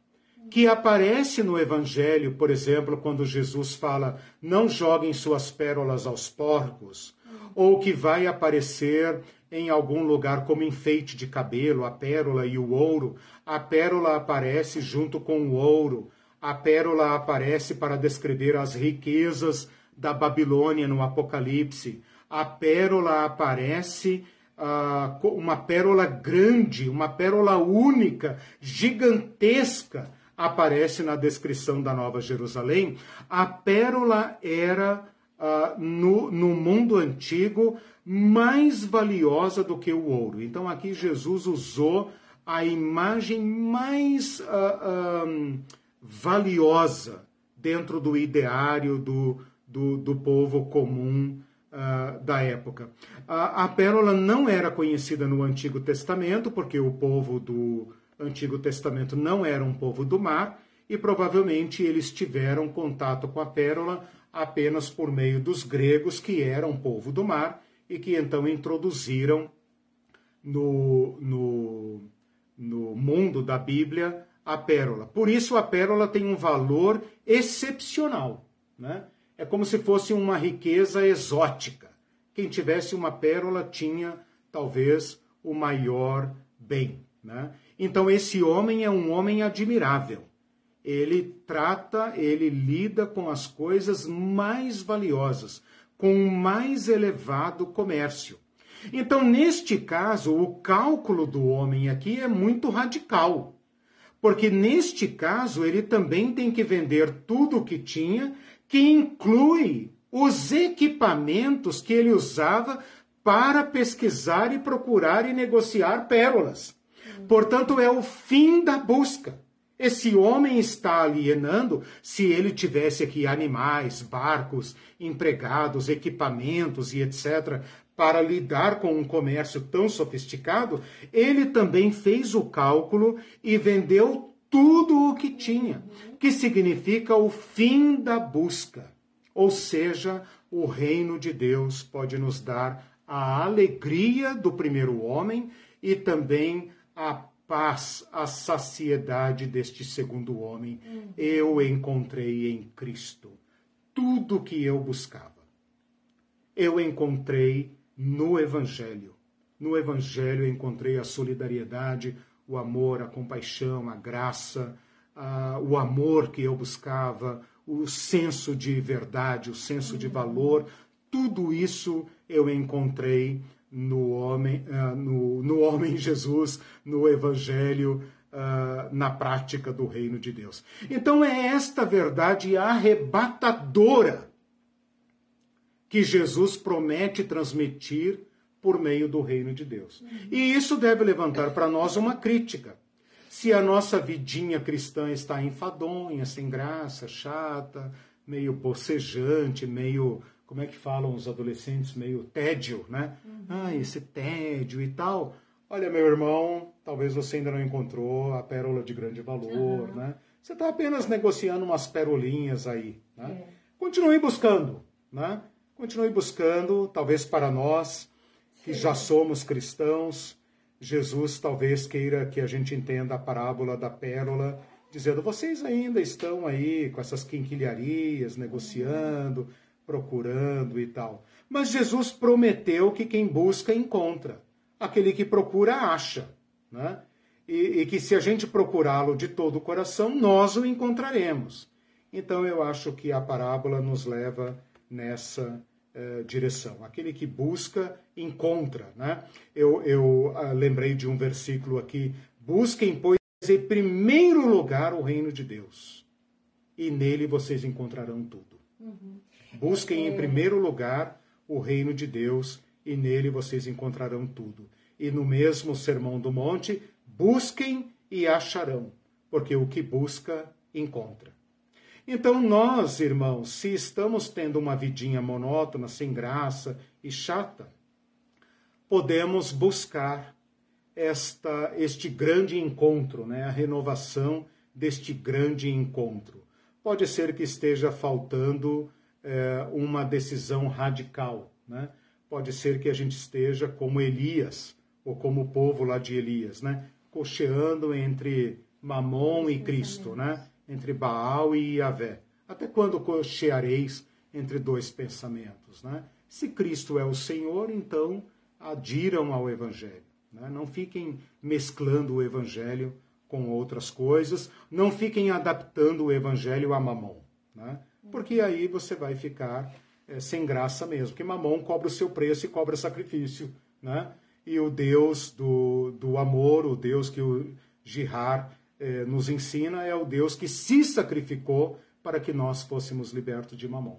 que aparece no Evangelho, por exemplo, quando Jesus fala: não joguem suas pérolas aos porcos, ou que vai aparecer em algum lugar como enfeite de cabelo, a pérola e o ouro. A pérola aparece junto com o ouro a pérola aparece para descrever as riquezas da Babilônia no Apocalipse. A pérola aparece uh, uma pérola grande, uma pérola única, gigantesca, aparece na descrição da Nova Jerusalém. A pérola era uh, no, no mundo antigo mais valiosa do que o ouro. Então aqui Jesus usou a imagem mais uh, um, valiosa dentro do ideário do, do, do povo comum uh, da época. A, a pérola não era conhecida no Antigo Testamento, porque o povo do Antigo Testamento não era um povo do mar, e provavelmente eles tiveram contato com a pérola apenas por meio dos gregos, que eram povo do mar, e que então introduziram no, no, no mundo da Bíblia a pérola. Por isso a pérola tem um valor excepcional, né? É como se fosse uma riqueza exótica. Quem tivesse uma pérola tinha talvez o maior bem, né? Então esse homem é um homem admirável. Ele trata, ele lida com as coisas mais valiosas, com o mais elevado comércio. Então, neste caso, o cálculo do homem aqui é muito radical porque neste caso ele também tem que vender tudo o que tinha, que inclui os equipamentos que ele usava para pesquisar e procurar e negociar pérolas. Portanto, é o fim da busca. Esse homem está alienando se ele tivesse aqui animais, barcos, empregados, equipamentos e etc para lidar com um comércio tão sofisticado, ele também fez o cálculo e vendeu tudo o que tinha, que significa o fim da busca. Ou seja, o reino de Deus pode nos dar a alegria do primeiro homem e também a paz, a saciedade deste segundo homem. Eu encontrei em Cristo tudo o que eu buscava. Eu encontrei no Evangelho. No Evangelho eu encontrei a solidariedade, o amor, a compaixão, a graça, o amor que eu buscava, o senso de verdade, o senso de valor. Tudo isso eu encontrei no homem, uh, no, no homem Jesus, no Evangelho uh, na prática do reino de Deus. Então é esta verdade arrebatadora que Jesus promete transmitir por meio do reino de Deus. E isso deve levantar para nós uma crítica. Se a nossa vidinha cristã está enfadonha, sem graça, chata, meio bocejante, meio, como é que falam os adolescentes, meio tédio, né? Uhum. Ah, esse tédio e tal. Olha, meu irmão, talvez você ainda não encontrou a pérola de grande valor, uhum. né? Você está apenas negociando umas perolinhas aí, né? É. Continue buscando, né? Continue buscando, talvez para nós que já somos cristãos, Jesus talvez queira que a gente entenda a parábola da pérola, dizendo: vocês ainda estão aí com essas quinquilharias, negociando, procurando e tal. Mas Jesus prometeu que quem busca encontra, aquele que procura acha, né? E, e que se a gente procurá-lo de todo o coração, nós o encontraremos. Então eu acho que a parábola nos leva nessa eh, direção. Aquele que busca, encontra. Né? Eu, eu ah, lembrei de um versículo aqui: busquem, pois, em primeiro lugar o reino de Deus, e nele vocês encontrarão tudo. Uhum. Busquem em primeiro lugar o reino de Deus, e nele vocês encontrarão tudo. E no mesmo Sermão do Monte, busquem e acharão, porque o que busca, encontra. Então, nós, irmãos, se estamos tendo uma vidinha monótona, sem graça e chata, podemos buscar esta, este grande encontro, né? a renovação deste grande encontro. Pode ser que esteja faltando é, uma decisão radical. Né? Pode ser que a gente esteja como Elias, ou como o povo lá de Elias, né? cocheando entre Mamon e Cristo. Né? entre Baal e Yahvé? Até quando cocheareis entre dois pensamentos? Né? Se Cristo é o Senhor, então adiram ao Evangelho. Né? Não fiquem mesclando o Evangelho com outras coisas, não fiquem adaptando o Evangelho a mamon. Né? Porque aí você vai ficar é, sem graça mesmo, porque mamon cobra o seu preço e cobra sacrifício. Né? E o Deus do, do amor, o Deus que o Jihar eh, nos ensina é o Deus que se sacrificou para que nós fôssemos libertos de Mamon.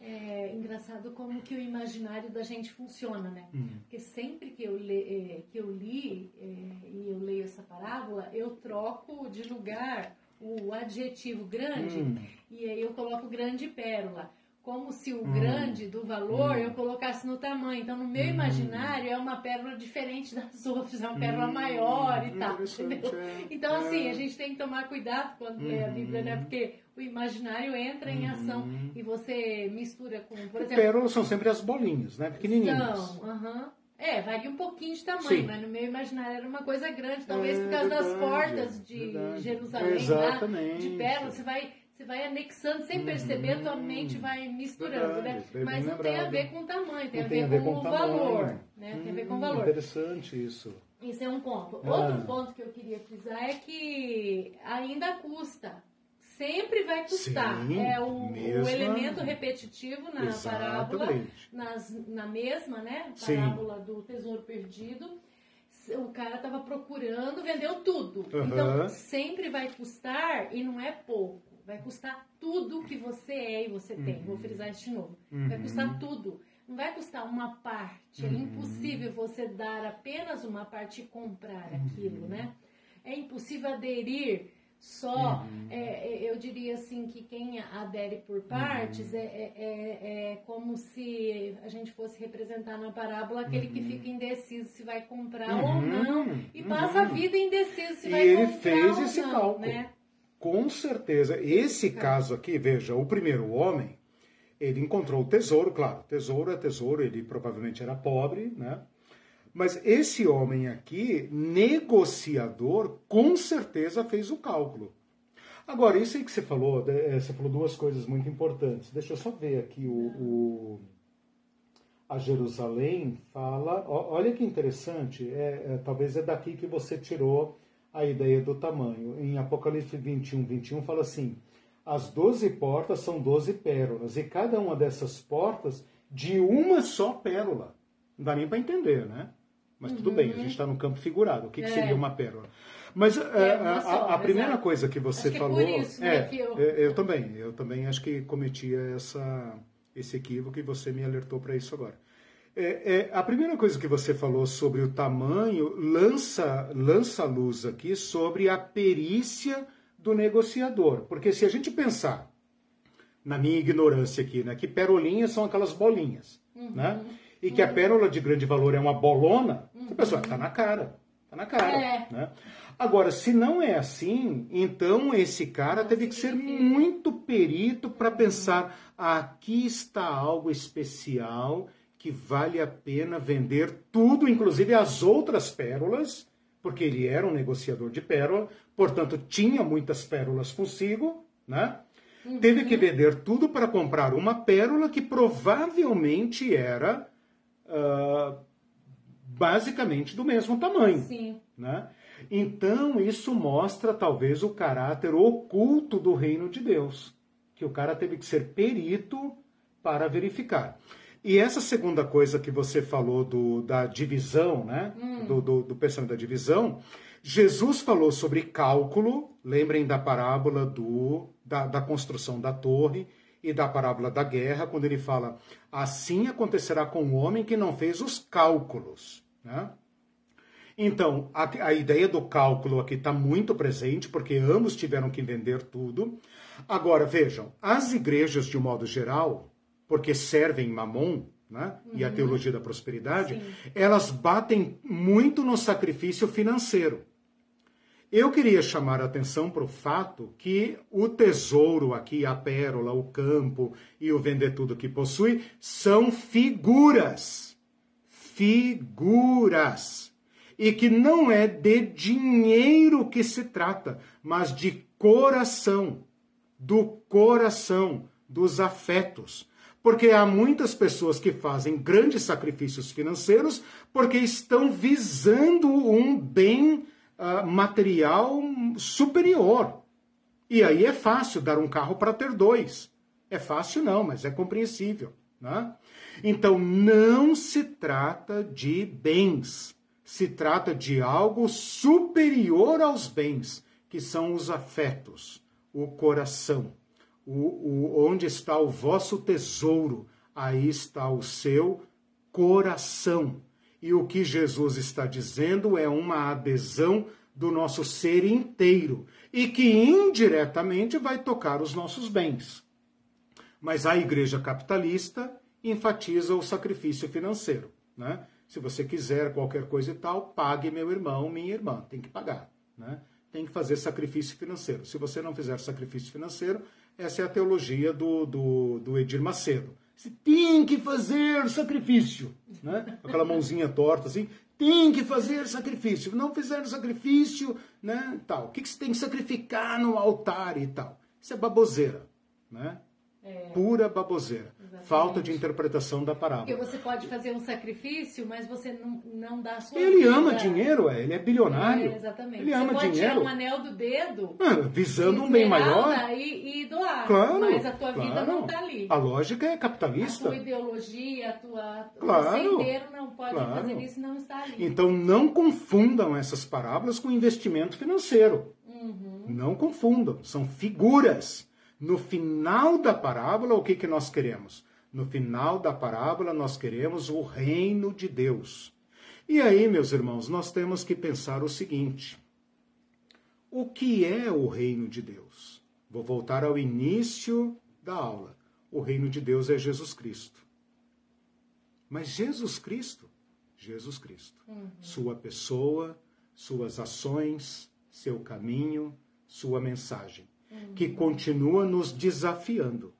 É engraçado como que o imaginário da gente funciona, né? Uhum. Porque sempre que eu, le, eh, que eu li e eu leio essa parábola, eu troco de lugar o adjetivo grande uhum. e aí eu coloco grande pérola como se o hum. grande do valor hum. eu colocasse no tamanho. Então, no meu hum. imaginário, é uma pérola diferente das [laughs] outras, é uma pérola hum. maior e tal. É. Então, assim, é. a gente tem que tomar cuidado quando lê a Bíblia, né? Uhum. Porque o imaginário entra em ação uhum. e você mistura com, por exemplo... Pérolas são sempre as bolinhas, né? Pequenininhas. São, aham. É, varia um pouquinho de tamanho, Sim. mas no meu imaginário era uma coisa grande, talvez é, por causa verdade, das portas de verdade. Jerusalém, lá, de pérola, você vai você vai anexando sem perceber, uhum. tua mente vai misturando, né? Verdade, né? Mas não tem a ver com o tamanho, tem, a, ver, a ver com, com o valor, né? Hum, tem a ver com o hum, valor. Interessante isso. Isso é um ponto. Ah. Outro ponto que eu queria frisar é que ainda custa. Sempre vai custar. Sim, é o, mesma... o, elemento repetitivo na Exatamente. parábola, nas, na mesma, né? Parábola Sim. do tesouro perdido o cara estava procurando, vendeu tudo. Uhum. Então, sempre vai custar e não é pouco. Vai custar tudo que você é e você tem. Uhum. Vou frisar isso de novo. Uhum. Vai custar tudo. Não vai custar uma parte. É uhum. impossível você dar apenas uma parte e comprar uhum. aquilo, né? É impossível aderir só. Uhum. É, é, eu diria assim que quem adere por partes uhum. é, é, é, é, como se a gente fosse representar na parábola aquele que fica indeciso se vai comprar ou não e passa a vida indeciso se e vai comprar ou não. ele fez esse cálculo. Né? Com certeza. Esse caso aqui, veja, o primeiro homem, ele encontrou o tesouro, claro, tesouro é tesouro, ele provavelmente era pobre, né? Mas esse homem aqui, negociador, com certeza fez o cálculo. Agora, isso aí que você falou, é, você falou duas coisas muito importantes. Deixa eu só ver aqui o, o a Jerusalém fala. Olha que interessante, é, é, talvez é daqui que você tirou a ideia do tamanho. Em Apocalipse 21, 21 fala assim: as doze portas são doze pérolas, e cada uma dessas portas de uma só pérola. Não dá nem para entender, né? Mas uhum. tudo bem, a gente está no campo figurado. O que, que, seria é. uma pérola? Mas é, a, a, a, primeira coisa que você falou. Que é, por isso, né, é, eu... eu... também, eu também acho que cometia essa, esse equívoco e você me alertou para isso agora. É, é, a primeira coisa que você falou sobre o tamanho lança, lança luz aqui sobre a perícia do negociador. Porque se a gente pensar, na minha ignorância aqui, né, que perolinhas são aquelas bolinhas, uhum. né? E que uhum. a pérola de grande valor é uma bolona, uhum. a pessoa está na cara. Está na cara. É. Né? Agora, se não é assim, então esse cara teve que ser muito perito para pensar: aqui está algo especial que vale a pena vender tudo, inclusive as outras pérolas, porque ele era um negociador de pérola, portanto tinha muitas pérolas consigo, né? Uhum. Teve que vender tudo para comprar uma pérola que provavelmente era uh, basicamente do mesmo tamanho. Sim. Né? Então, isso mostra talvez o caráter oculto do reino de Deus, que o cara teve que ser perito para verificar. E essa segunda coisa que você falou do, da divisão, né? Hum. Do, do, do pensamento da divisão, Jesus falou sobre cálculo, lembrem da parábola do, da, da construção da torre e da parábola da guerra, quando ele fala: assim acontecerá com o homem que não fez os cálculos. Né? Então, a, a, ideia do cálculo aqui está muito presente, porque ambos tiveram que vender tudo. Agora, vejam, as igrejas, de um modo geral, porque servem Mamon, né? Uhum. e a uhum. teologia da prosperidade, Sim. elas batem muito no sacrifício financeiro. Eu queria chamar a atenção para o fato que o tesouro aqui, a pérola, o campo e o vender tudo que possui, são figuras. Figuras. E que não é de dinheiro que se trata, mas de coração. Do coração, dos afetos porque há muitas pessoas que fazem grandes sacrifícios financeiros porque estão visando um bem uh, material superior. E aí é fácil dar um carro para ter dois. É fácil não, mas é compreensível. Né? Então não se trata de bens, se trata de algo superior aos bens, que são os afetos, o coração o, o, onde está o vosso tesouro, aí está o seu coração. E o que Jesus está dizendo é uma adesão do nosso ser inteiro e que indiretamente vai tocar os nossos bens. Mas a igreja capitalista enfatiza o sacrifício financeiro. Né? Se você quiser qualquer coisa e tal, pague meu irmão, minha irmã, tem que pagar. Né? Tem que fazer sacrifício financeiro. Se você não fizer sacrifício financeiro, essa é a teologia do, do, do Edir Macedo. Você tem que fazer sacrifício, né? Aquela mãozinha torta assim, tem que fazer sacrifício. Não fizer sacrifício, né? Tal. O que, que você tem que sacrificar no altar e tal? Isso é baboseira, né? É. Pura baboseira. Exatamente. Falta de interpretação da parábola. Porque você pode fazer um sacrifício, mas você não, não dá a sua Ele vida. ama dinheiro, é. ele é bilionário. É, exatamente. Ele você ama pode dinheiro. tirar um anel do dedo. Ah, visando um bem maior. E, e doar. Claro, mas a tua claro. vida não está ali. A lógica é capitalista. A tua ideologia, a tua. Claro, você inteiro não pode claro. fazer isso não está ali. Então não confundam essas parábolas com investimento financeiro. Uhum. Não confundam. São figuras. No final da parábola, o que, que nós queremos? No final da parábola, nós queremos o reino de Deus. E aí, meus irmãos, nós temos que pensar o seguinte: o que é o reino de Deus? Vou voltar ao início da aula. O reino de Deus é Jesus Cristo. Mas Jesus Cristo, Jesus Cristo, uhum. sua pessoa, suas ações, seu caminho, sua mensagem que continua nos desafiando.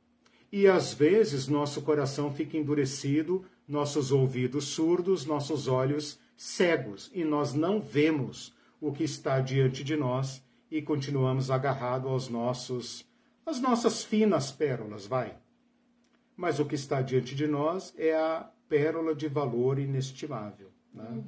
E às vezes nosso coração fica endurecido, nossos ouvidos surdos, nossos olhos cegos, e nós não vemos o que está diante de nós e continuamos agarrados aos nossos às nossas finas pérolas, vai. Mas o que está diante de nós é a pérola de valor inestimável. Né? Uhum.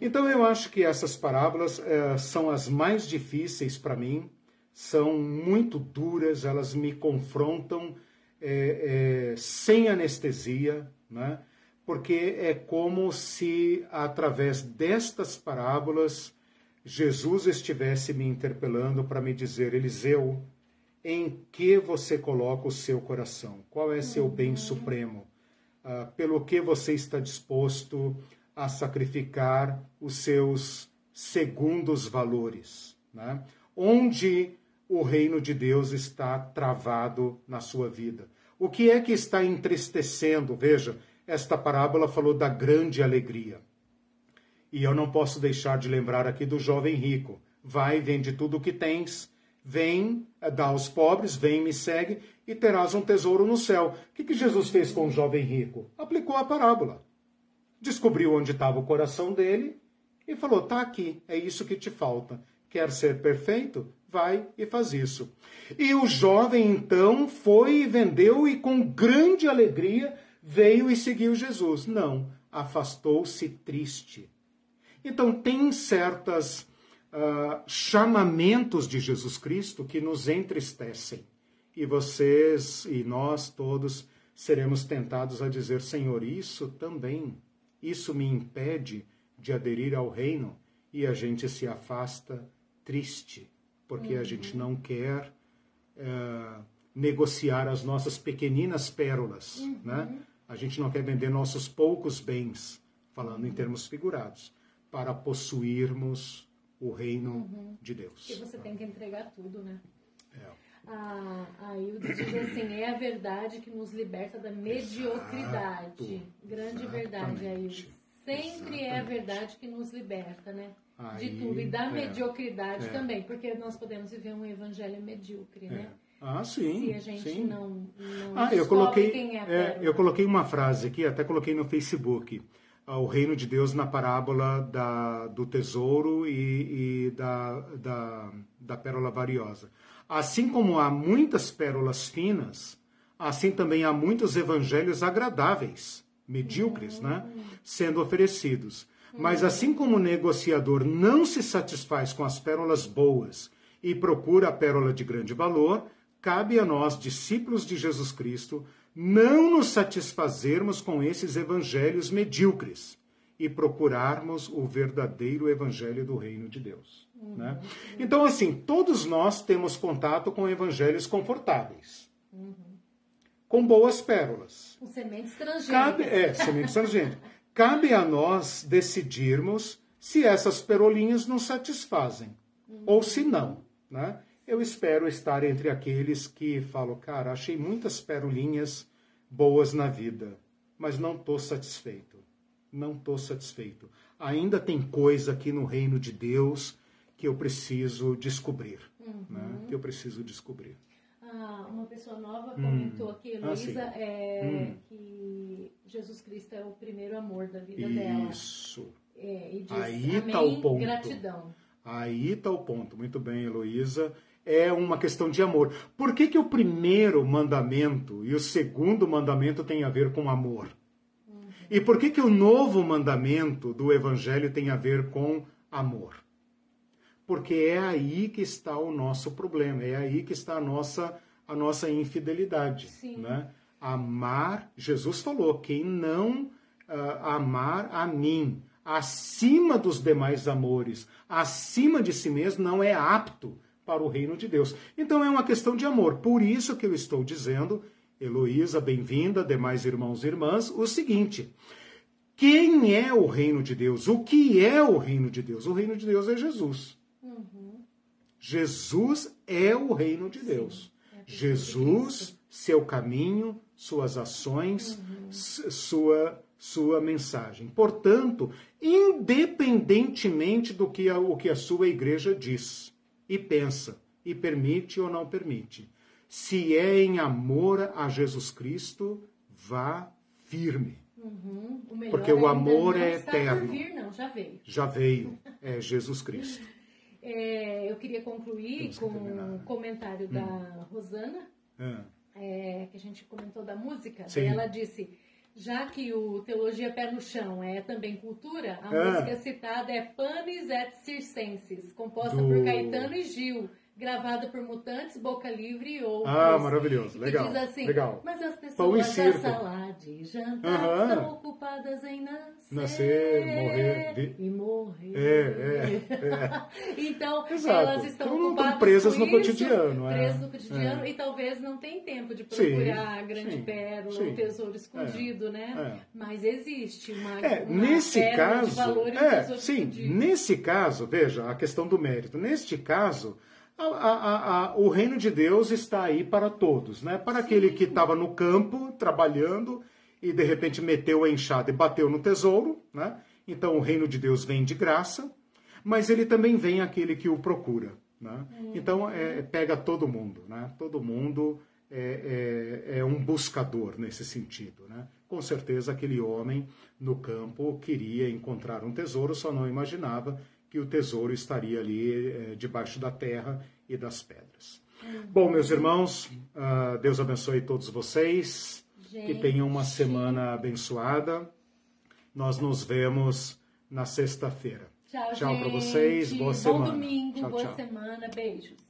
Então eu acho que essas parábolas é, são as mais difíceis para mim são muito duras, elas me confrontam é, é, sem anestesia, né? porque é como se, através destas parábolas, Jesus estivesse me interpelando para me dizer, Eliseu, em que você coloca o seu coração? Qual é seu bem uhum. supremo? Uh, pelo que você está disposto a sacrificar os seus segundos valores? Né? Onde o reino de Deus está travado na sua vida? O que é que está entristecendo? Veja, esta parábola falou da grande alegria. E eu não posso deixar de lembrar aqui do jovem rico. Vai, vende tudo o que tens, vem, eh, dá aos pobres, vem, me segue e terás um tesouro no céu. O que, que Jesus fez com o jovem rico? Aplicou a parábola. Descobriu onde estava o coração dele e falou: tá aqui, é isso que te falta. Quer ser perfeito? Vai e faz isso. E o jovem então foi e vendeu e com grande alegria veio e seguiu Jesus. Não, afastou-se triste então, tem certos uh, chamamentos de Jesus Cristo que nos entristecem. E vocês e nós todos seremos tentados a dizer: Senhor, isso também, isso me impede de aderir ao reino. E a gente se afasta triste, porque uhum. a gente não quer uh, negociar as nossas pequeninas pérolas, uhum. né? A gente não quer vender nossos poucos bens, falando em termos figurados para possuirmos o reino uhum. de Deus. Porque você tem que entregar tudo, né? É. A Hilda diz assim: é a verdade que nos liberta da mediocridade. Exato, Grande verdade, Hilda. Sempre exatamente. é a verdade que nos liberta, né? Aí, de tudo. E da é, mediocridade é. também, porque nós podemos viver um evangelho medíocre, né? É. Ah, sim. Se a gente sim. não, não ah, eu coloquei, quem é, é Eu coloquei uma frase aqui, até coloquei no Facebook o reino de Deus na parábola da, do tesouro e, e da, da, da pérola variosa. Assim como há muitas pérolas finas, assim também há muitos evangelhos agradáveis, medíocres, né, sendo oferecidos. Mas assim como o negociador não se satisfaz com as pérolas boas e procura a pérola de grande valor, cabe a nós, discípulos de Jesus Cristo, não nos satisfazermos com esses evangelhos medíocres e procurarmos o verdadeiro evangelho do reino de Deus. Uhum. Né? Então, assim, todos nós temos contato com evangelhos confortáveis. Uhum. Com boas pérolas. Com sementes transgênicas. Cabe, é, sementes transgênicas. Cabe a nós decidirmos se essas perolinhas nos satisfazem uhum. ou se não. Né? Eu espero estar entre aqueles que falam, cara, achei muitas perolinhas boas na vida, mas não estou satisfeito. Não estou satisfeito. Ainda tem coisa aqui no reino de Deus que eu preciso descobrir. Uhum. Né? Que eu preciso descobrir. Ah, uma pessoa nova hum. comentou hum. aqui, Heloísa, ah, é, hum. que Jesus Cristo é o primeiro amor da vida Isso. dela. Isso. É, e diz, Aí está o ponto. Gratidão. Aí está o ponto. Muito bem, Heloísa é uma questão de amor. Por que, que o primeiro mandamento e o segundo mandamento têm a ver com amor? E por que, que o novo mandamento do Evangelho tem a ver com amor? Porque é aí que está o nosso problema, é aí que está a nossa, a nossa infidelidade. Sim. Né? Amar, Jesus falou, quem não uh, amar a mim acima dos demais amores, acima de si mesmo, não é apto para o reino de Deus. Então é uma questão de amor. Por isso que eu estou dizendo, Heloísa, bem-vinda, demais irmãos e irmãs, o seguinte: quem é o reino de Deus? O que é o reino de Deus? O reino de Deus é Jesus. Jesus é o reino de Deus. É Jesus, seu caminho, suas ações, uhum. sua sua mensagem. Portanto, independentemente do que a, o que a sua igreja diz, e pensa, e permite ou não permite. Se é em amor a Jesus Cristo, vá firme. Uhum. O Porque o amor é eterno. Vir, não, já veio. Já veio. É Jesus Cristo. [laughs] É, eu queria concluir com um comentário hum. da Rosana, ah. é, que a gente comentou da música. Ela disse: já que o Teologia Pé no Chão é também cultura, a é. música citada é Panis et Circenses, composta Do... por Caetano e Gil, gravada por mutantes, boca livre outros. Ah, maravilhoso, legal. diz assim, legal. mas as pessoas da sala de jantar uhum. estão ocupadas em nascer. Nascer, morrer. Vi... E morrer. É, é, é. [laughs] então, Exato. elas estão então, ocupadas presas no isso, cotidiano. É. Presas no cotidiano é. e talvez não tenham tempo de procurar sim, a grande sim, pérola, sim. o tesouro escondido, né? É. Mas existe uma, é, uma nesse caso, de valor é, sim, escondido. nesse caso, veja, a questão do mérito. Neste caso, a, a, a, o reino de Deus está aí para todos, né? Para aquele que estava no campo trabalhando e de repente meteu a enxada e bateu no tesouro, né? Então o reino de Deus vem de graça, mas ele também vem aquele que o procura, né? Então é, pega todo mundo, né? Todo mundo é, é, é um buscador nesse sentido, né? Com certeza aquele homem no campo queria encontrar um tesouro, só não imaginava que o tesouro estaria ali é, debaixo da terra e das pedras. Bom, meus irmãos, uh, Deus abençoe todos vocês. Gente. Que tenham uma semana abençoada. Nós nos vemos na sexta-feira. Tchau, tchau para vocês. Boa Bom semana. domingo, tchau, boa tchau. semana. Beijos.